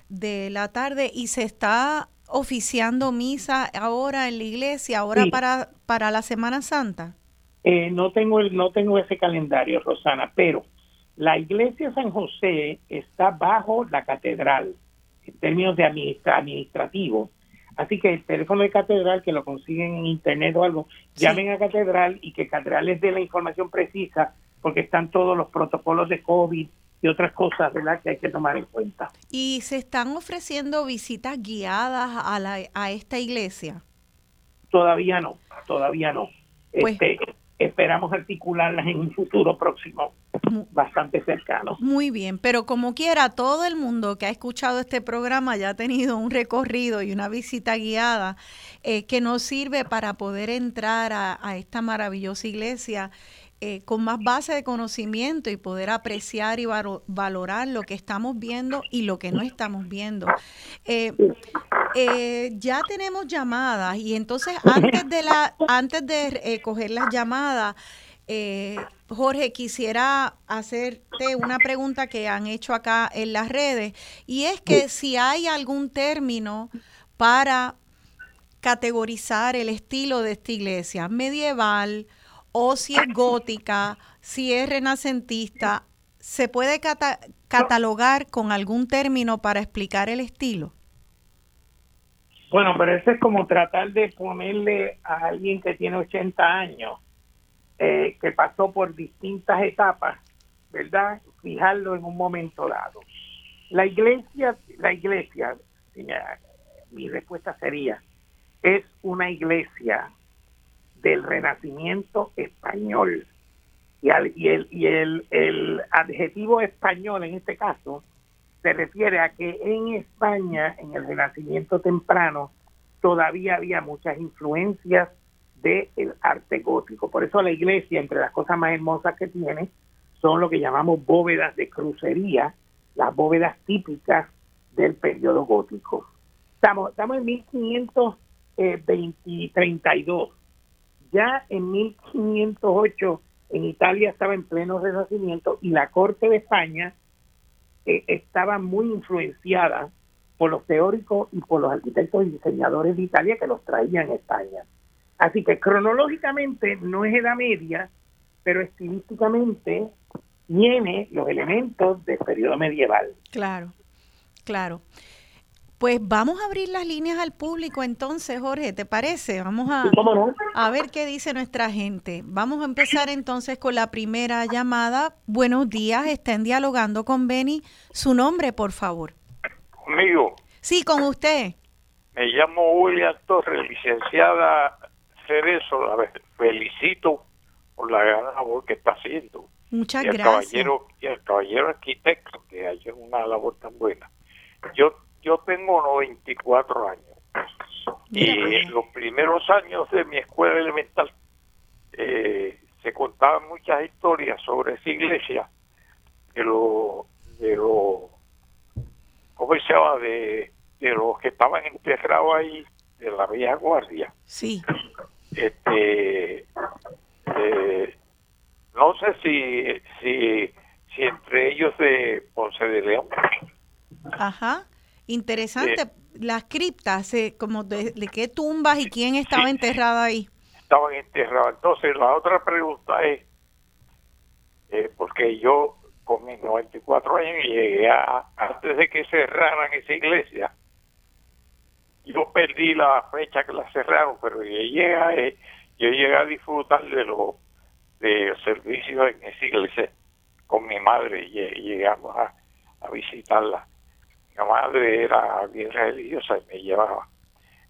de la tarde y se está oficiando misa ahora en la iglesia, ahora para, para la Semana Santa. Eh, no tengo el, no tengo ese calendario, Rosana, pero la iglesia San José está bajo la catedral en términos de administrativo. Así que el teléfono de Catedral, que lo consiguen en internet o algo, llamen a Catedral y que Catedral les dé la información precisa, porque están todos los protocolos de COVID y otras cosas ¿verdad? que hay que tomar en cuenta. ¿Y se están ofreciendo visitas guiadas a, la, a esta iglesia? Todavía no, todavía no. Pues este, esperamos articularlas en un futuro próximo bastante cercano. Muy bien, pero como quiera, todo el mundo que ha escuchado este programa ya ha tenido un recorrido y una visita guiada eh, que nos sirve para poder entrar a, a esta maravillosa iglesia eh, con más base de conocimiento y poder apreciar y valorar lo que estamos viendo y lo que no estamos viendo. Eh, eh, ya tenemos llamadas y entonces antes de la antes de coger las llamadas, Jorge, quisiera hacerte una pregunta que han hecho acá en las redes y es que si hay algún término para categorizar el estilo de esta iglesia, medieval, o si es gótica, si es renacentista, ¿se puede catalogar con algún término para explicar el estilo? Bueno, pero eso es como tratar de ponerle a alguien que tiene 80 años, eh, que pasó por distintas etapas, ¿verdad? Fijarlo en un momento dado. La iglesia, la iglesia, mi respuesta sería, es una iglesia del renacimiento español. Y, y, el, y el, el adjetivo español en este caso se refiere a que en España, en el renacimiento temprano, todavía había muchas influencias del arte gótico. Por eso la iglesia, entre las cosas más hermosas que tiene, son lo que llamamos bóvedas de crucería, las bóvedas típicas del periodo gótico. Estamos, estamos en 1532 ya en 1508 en Italia estaba en pleno renacimiento y la corte de España eh, estaba muy influenciada por los teóricos y por los arquitectos y diseñadores de Italia que los traían a España. Así que cronológicamente no es Edad Media, pero estilísticamente tiene los elementos del periodo medieval. Claro, claro. Pues vamos a abrir las líneas al público entonces, Jorge, ¿te parece? Vamos a, a ver qué dice nuestra gente. Vamos a empezar entonces con la primera llamada. Buenos días, estén dialogando con Beni. Su nombre, por favor. ¿Conmigo? Sí, con usted. Me llamo William Torres, licenciada Cerezo. La felicito por la gran labor que está haciendo. Muchas y gracias. Caballero, y el caballero arquitecto, que ha hecho una labor tan buena. Yo yo tengo 94 años. y en los primeros años de mi escuela elemental eh, se contaban muchas historias sobre esa iglesia, de lo, de lo, ¿cómo se llama? De, de los que estaban enterrados ahí, de la vieja guardia. Sí. Este, eh, no sé si, si, si entre ellos de Ponce de León. Ajá. Interesante. Las criptas, eh, como de, qué tumbas y quién estaba enterrado ahí. Estaban enterrados. Entonces, la otra pregunta es, eh, porque yo con mis 94 años llegué a, antes de que cerraran esa iglesia, yo perdí la fecha que la cerraron, pero yo llegué a, eh, yo llegué a disfrutar de los de servicios en esa iglesia con mi madre y llegamos a, a visitarla mi madre era bien religiosa y me llevaba.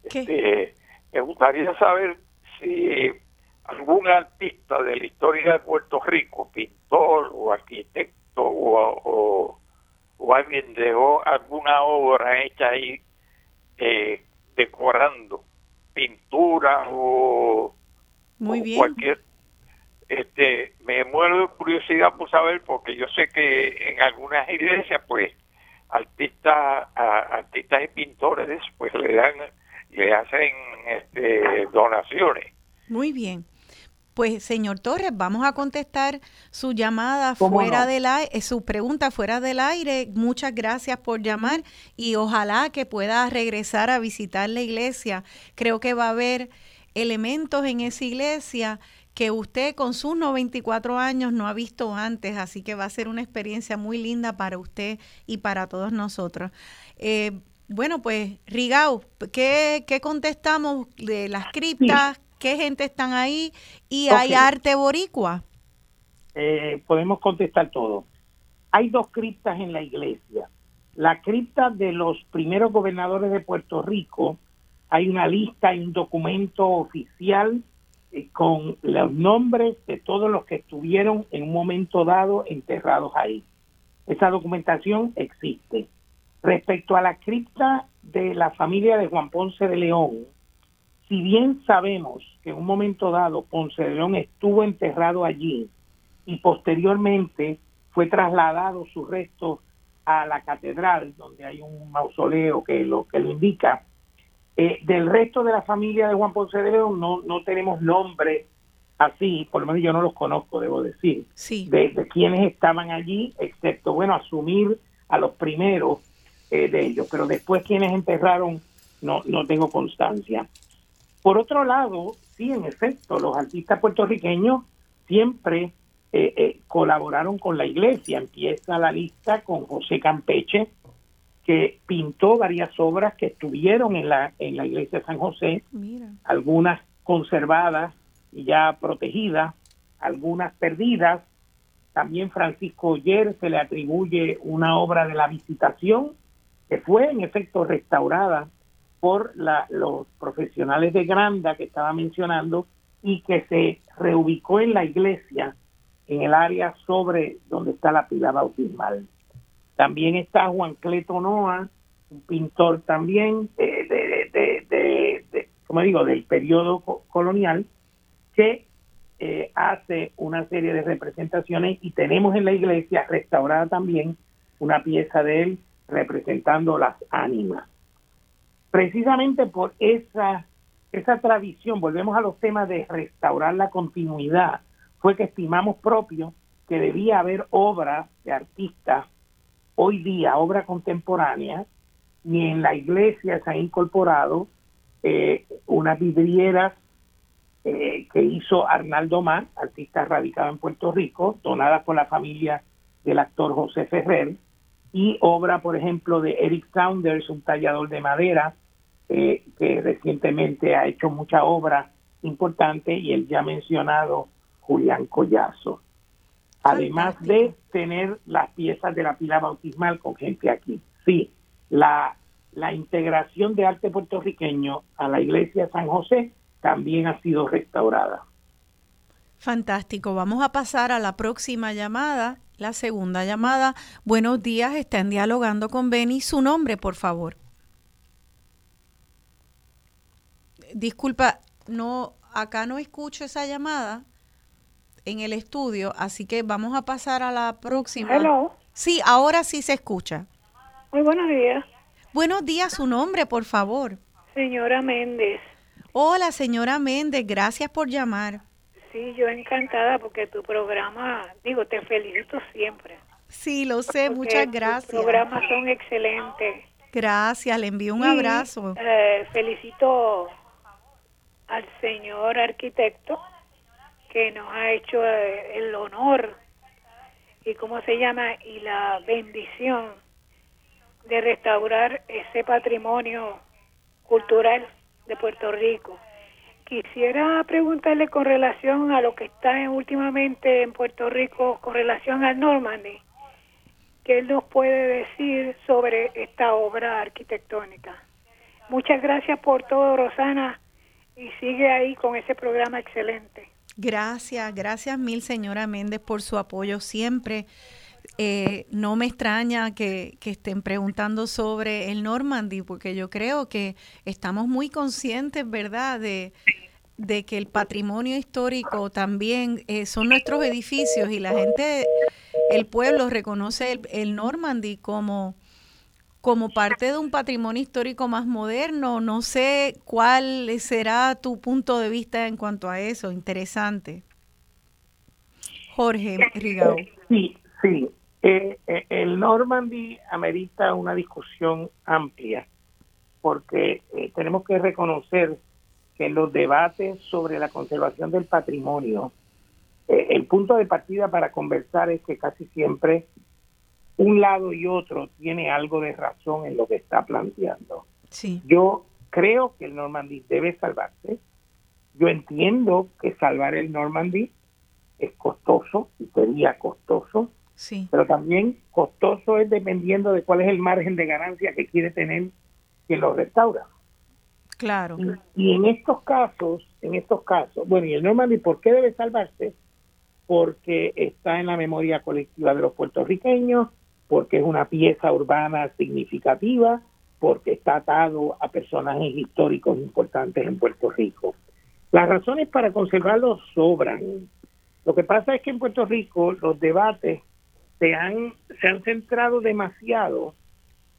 Este, me gustaría saber si algún artista de la historia de Puerto Rico, pintor o arquitecto o, o, alguien dejó alguna obra hecha ahí eh, decorando pintura o, cualquier este me muero de curiosidad por saber porque yo sé que en algunas iglesias pues artistas artistas y pintores pues le dan le hacen este, donaciones. Muy bien. Pues señor Torres vamos a contestar su llamada fuera del aire eh, su pregunta fuera del aire. Muchas gracias por llamar y ojalá que pueda regresar a visitar la iglesia. Creo que va a haber elementos en esa iglesia que usted con sus 94 años no ha visto antes, así que va a ser una experiencia muy linda para usted y para todos nosotros. Eh, bueno, pues Rigau, ¿qué, contestamos de las criptas? ¿Qué gente están ahí? ¿Y hay arte boricua? Eh, podemos contestar todo. Hay dos criptas en la iglesia. La cripta de los primeros gobernadores de Puerto Rico, hay una lista, y un documento oficial con los nombres de todos los que estuvieron en un momento dado enterrados ahí. Esa documentación existe. Respecto a la cripta de la familia de Juan Ponce de León, si bien sabemos que en un momento dado Ponce de León estuvo enterrado allí y posteriormente fue trasladado su resto a la catedral, donde hay un mausoleo que lo que lo indica, eh, del resto de la familia de Juan Ponce de León no, no tenemos nombre así, por lo menos yo no los conozco, debo decir, de, quienes estaban allí, excepto, bueno, asumir a los primeros eh, de ellos, pero después quienes enterraron no, no tengo constancia. Por otro lado, sí, en efecto, los artistas puertorriqueños siempre eh, colaboraron con la iglesia. Empieza la lista con José Campeche, que pintó varias obras que estuvieron en la, en la iglesia de San José, algunas conservadas y ya protegidas, algunas perdidas. También Francisco Oyer se le atribuye una obra de la visitación que fue en efecto restaurada por la, los profesionales de Granda que estaba mencionando y que se reubicó en la iglesia en el área sobre donde está la pila bautismal. También está Juan Cleto Noa, un pintor también de, de, como digo, del periodo colonial, que eh, hace una serie de representaciones y tenemos en la iglesia restaurada también una pieza de él representando las ánimas. Precisamente por esa, esa tradición, volvemos a los temas de restaurar la continuidad, fue que estimamos propio que debía haber obras de artistas hoy día obra contemporánea, ni en la iglesia se ha incorporado eh, unas vidrieras eh, que hizo Arnaldo Mar, artista radicado en Puerto Rico, donadas por la familia del actor José Ferrer, y obra, por ejemplo, de Eric Saunders, un tallador de madera, eh, que recientemente ha hecho mucha obra importante, y el ya mencionado Julián Collazo además de tener las piezas de la pila bautismal con gente aquí. Sí, la, la integración de arte puertorriqueño a la iglesia de San José también ha sido restaurada. Fantástico. Vamos a pasar a la próxima llamada, la segunda llamada. Buenos días, están dialogando con Beni. Su nombre, por favor. Disculpa, no, acá no escucho esa llamada en el estudio, así que vamos a pasar a la próxima. Hello. Sí, ahora sí se escucha. Muy buenos días. Buenos días, su nombre, por favor. Señora Méndez. Hola, señora Méndez, gracias por llamar. Sí, yo encantada porque tu programa, digo, te felicito siempre. Sí, lo sé, muchas gracias. Tus programas son excelentes. Gracias, le envío un abrazo. Eh, felicito al señor arquitecto que nos ha hecho eh, el honor y cómo se llama y la bendición de restaurar ese patrimonio cultural de Puerto Rico. Quisiera preguntarle con relación a lo que está últimamente en Puerto Rico con relación al Normandy, ¿qué él nos puede decir sobre esta obra arquitectónica? Muchas gracias por todo, Rosana, y sigue ahí con ese programa excelente. Gracias, gracias mil, señora Méndez, por su apoyo siempre. Eh, no me extraña que, estén preguntando sobre el Normandy, porque yo creo que estamos muy conscientes, ¿verdad?, de, que el patrimonio histórico también eh, son nuestros edificios y la gente, el pueblo reconoce el, el Normandy como como parte de un patrimonio histórico más moderno. No sé cuál será tu punto de vista en cuanto a eso. Interesante. Jorge Rigao. Sí, sí. Eh, eh, el Normandy amerita una discusión amplia porque eh, tenemos que reconocer que en los debates sobre la conservación del patrimonio, eh, el punto de partida para conversar es que casi siempre un lado y otro tiene algo de razón en lo que está planteando. Sí. Yo creo que el Normandy debe salvarse. Yo entiendo que salvar el Normandy es costoso y sería costoso, Sí. pero también costoso es dependiendo de cuál es el margen de ganancia que quiere tener quien lo restaura. Claro. Y, y en estos casos, en estos casos, bueno, y el Normandy, ¿por qué debe salvarse? Porque está en la memoria colectiva de los puertorriqueños, porque es una pieza urbana significativa, porque está atado a personajes históricos importantes en Puerto Rico. Las razones para conservarlo sobran. Lo que pasa es que en Puerto Rico los debates se han, se han centrado demasiado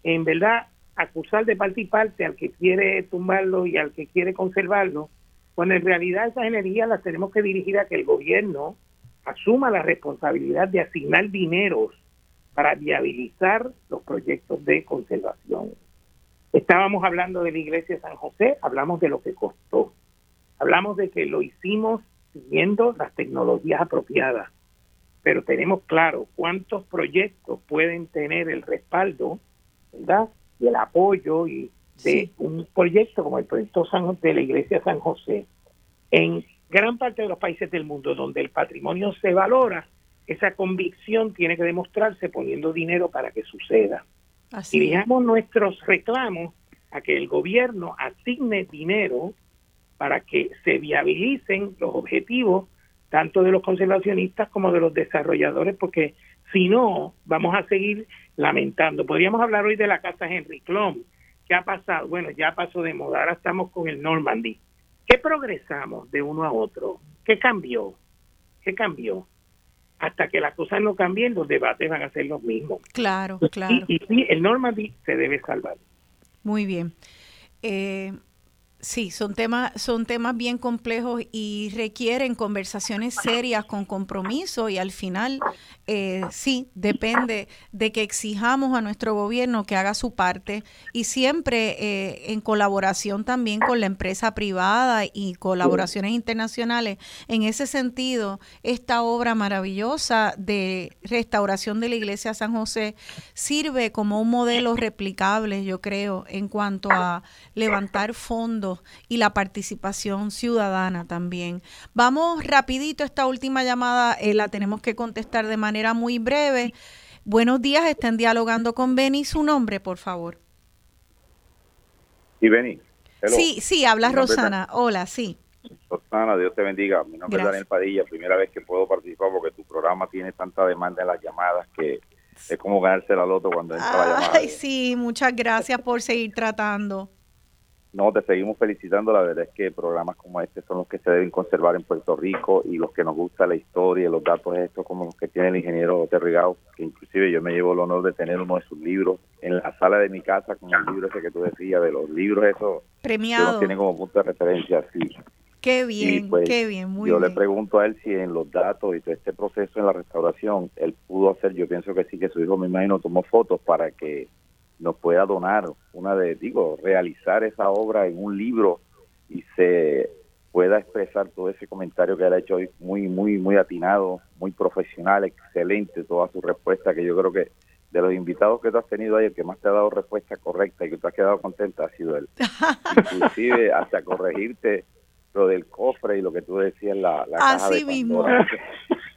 en verdad acusar de parte y parte al que quiere tumbarlo y al que quiere conservarlo, cuando en realidad esas energías las tenemos que dirigir a que el gobierno asuma la responsabilidad de asignar dineros para viabilizar los proyectos de conservación. Estábamos hablando de la iglesia de San José, hablamos de lo que costó, hablamos de que lo hicimos siguiendo las tecnologías apropiadas, pero tenemos claro cuántos proyectos pueden tener el respaldo, ¿verdad? Y el apoyo y de Sí. un proyecto como el proyecto San, de la iglesia San José. En gran parte de los países del mundo donde el patrimonio se valora, esa convicción tiene que demostrarse poniendo dinero para que suceda. Así. Dejamos nuestros reclamos a que el gobierno asigne dinero para que se viabilicen los objetivos tanto de los conservacionistas como de los desarrolladores, porque si no, vamos a seguir lamentando. Podríamos hablar hoy de la casa Henry Klum. ¿Qué ha pasado? Bueno, ya pasó de moda, ahora estamos con el Normandy. ¿Qué progresamos de uno a otro? ¿Qué cambió? ¿Qué cambió? Hasta que las cosas no cambien, los debates van a ser los mismos. Claro, claro. Y, y sí, el Normandy se debe salvar. Muy bien. Eh, sí, son temas, son temas bien complejos y requieren conversaciones serias con compromiso y al final eh, sí, depende de que exijamos a nuestro gobierno que haga su parte y siempre eh, en colaboración también con la empresa privada y colaboraciones internacionales. En ese sentido, esta obra maravillosa de restauración de la iglesia San José sirve como un modelo replicable, yo creo, en cuanto a levantar fondos y la participación ciudadana también. Vamos rapidito, esta última llamada eh, la tenemos que contestar de manera muy breve. Buenos días, estén dialogando con Beni. Su nombre, por favor. Y Beni. hello. Sí, sí, habla es Rosana. Hola, sí. Rosana, Dios te bendiga. Mi nombre Gracias. es Daniel Padilla, primera vez que puedo participar porque tu programa tiene tanta demanda en las llamadas que es como ganarse la loto cuando entra la llamada. Ay, sí, muchas gracias por seguir tratando. No, te seguimos felicitando. La verdad es que programas como este son los que se deben conservar en Puerto Rico y los que nos gusta la historia y los datos estos como los que tiene el ingeniero Terrigao, que inclusive yo me llevo el honor de tener uno de sus libros en la sala de mi casa con el libro ese que tú decías, de los libros esos que nos Premiado. tienen como punto de referencia. Sí. Qué bien, pues, qué bien, muy yo bien. le pregunto a él si en los datos y todo este proceso en la restauración él pudo hacer, yo pienso que sí, que su hijo me imagino tomó fotos para que nos pueda donar una de, digo, realizar esa obra en un libro y se pueda expresar todo ese comentario que él ha hecho hoy muy, muy, muy atinado, muy profesional, excelente toda su respuesta, que yo creo que de los invitados que tú has tenido ahí, el que más te ha dado respuesta correcta y que tú has quedado contenta ha sido él. Inclusive hasta corregirte lo del cofre y lo que tú decías, la, la caja Así de mismo.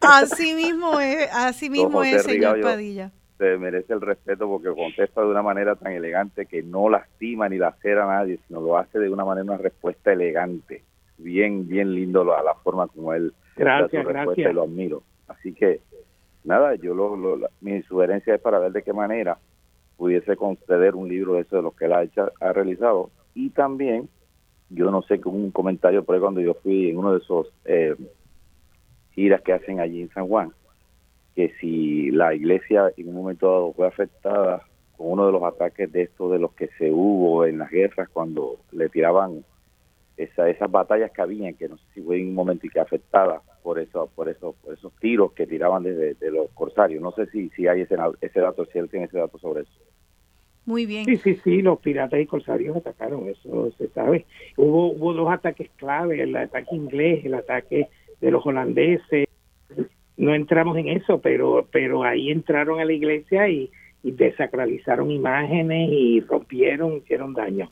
Así mismo es, así mismo es, señor yo- Padilla. Se merece el respeto porque contesta de una manera tan elegante que no lastima ni lacera a nadie, sino lo hace de una manera, una respuesta elegante. Bien, bien lindo la, la forma como él da Gracias, su respuesta gracias. y lo admiro. Así que, nada, yo lo, lo- la- mi sugerencia es para ver de qué manera pudiese conceder un libro de eso de los que él ha, hecho- ha realizado. Y también, yo no sé, con un comentario por ahí cuando yo fui en uno de esos eh, giras que hacen allí en San Juan, que si la iglesia en un momento dado fue afectada con uno de los ataques de estos de los que se hubo en las guerras cuando le tiraban esa, esas batallas que habían, que no sé si fue en un momento y que afectada por eso, por eso, por esos tiros que tiraban desde de los corsarios. No sé si, si hay ese, ese dato, si él tiene ese dato sobre eso. Muy bien. Sí, sí, sí, los piratas y corsarios atacaron, eso se sabe. Hubo, hubo dos ataques clave, el ataque inglés, el ataque de los holandeses. No entramos en eso, pero, pero ahí entraron a la iglesia y, desacralizaron imágenes y rompieron, hicieron daño.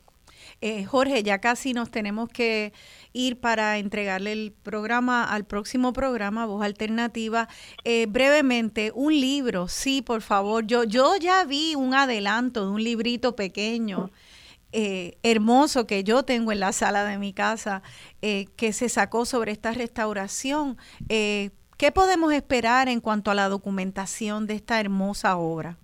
Eh, Jorge, ya casi nos tenemos que ir para entregarle el programa al próximo programa, Voz Alternativa. Eh, brevemente, un libro, sí, por favor. Yo, yo ya vi un adelanto de un librito pequeño. Eh, hermoso que yo tengo en la sala de mi casa que se sacó sobre esta restauración. ¿Qué podemos esperar en cuanto a la documentación de esta hermosa obra?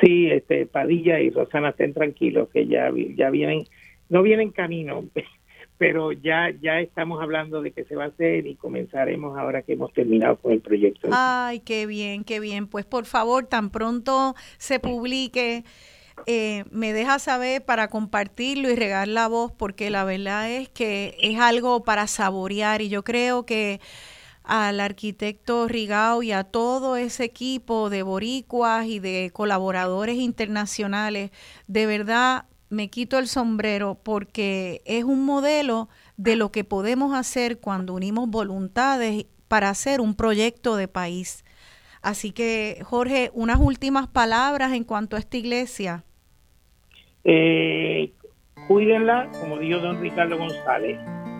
Sí, este, Padilla y Rosana estén tranquilos que ya, ya vienen no viene en camino, pero ya, ya estamos hablando de que se va a hacer y comenzaremos ahora que hemos terminado con el proyecto. Ay, qué bien, qué bien. Pues por favor, tan pronto se publique, eh, me deja saber para compartirlo y regar la voz, porque la verdad es que es algo para saborear y yo creo que al arquitecto Rigao y a todo ese equipo de boricuas y de colaboradores internacionales, de verdad me quito el sombrero porque es un modelo de lo que podemos hacer cuando unimos voluntades para hacer un proyecto de país. Así que, Jorge, unas últimas palabras en cuanto a esta iglesia. Eh, cuídenla, como dijo don Ricardo González,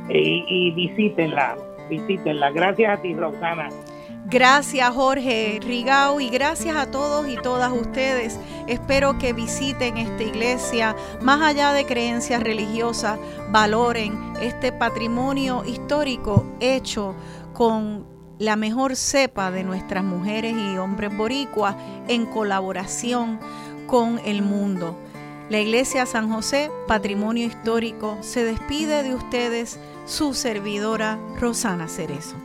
eh, y visítenla, visítenla. Gracias a ti, Roxana. Gracias Jorge Rigao y gracias a todos y todas ustedes. Espero que visiten esta iglesia, más allá de creencias religiosas, valoren este patrimonio histórico hecho con la mejor cepa de nuestras mujeres y hombres boricuas en colaboración con el mundo. La iglesia San José, patrimonio histórico, se despide de ustedes su servidora Rosana Cerezo.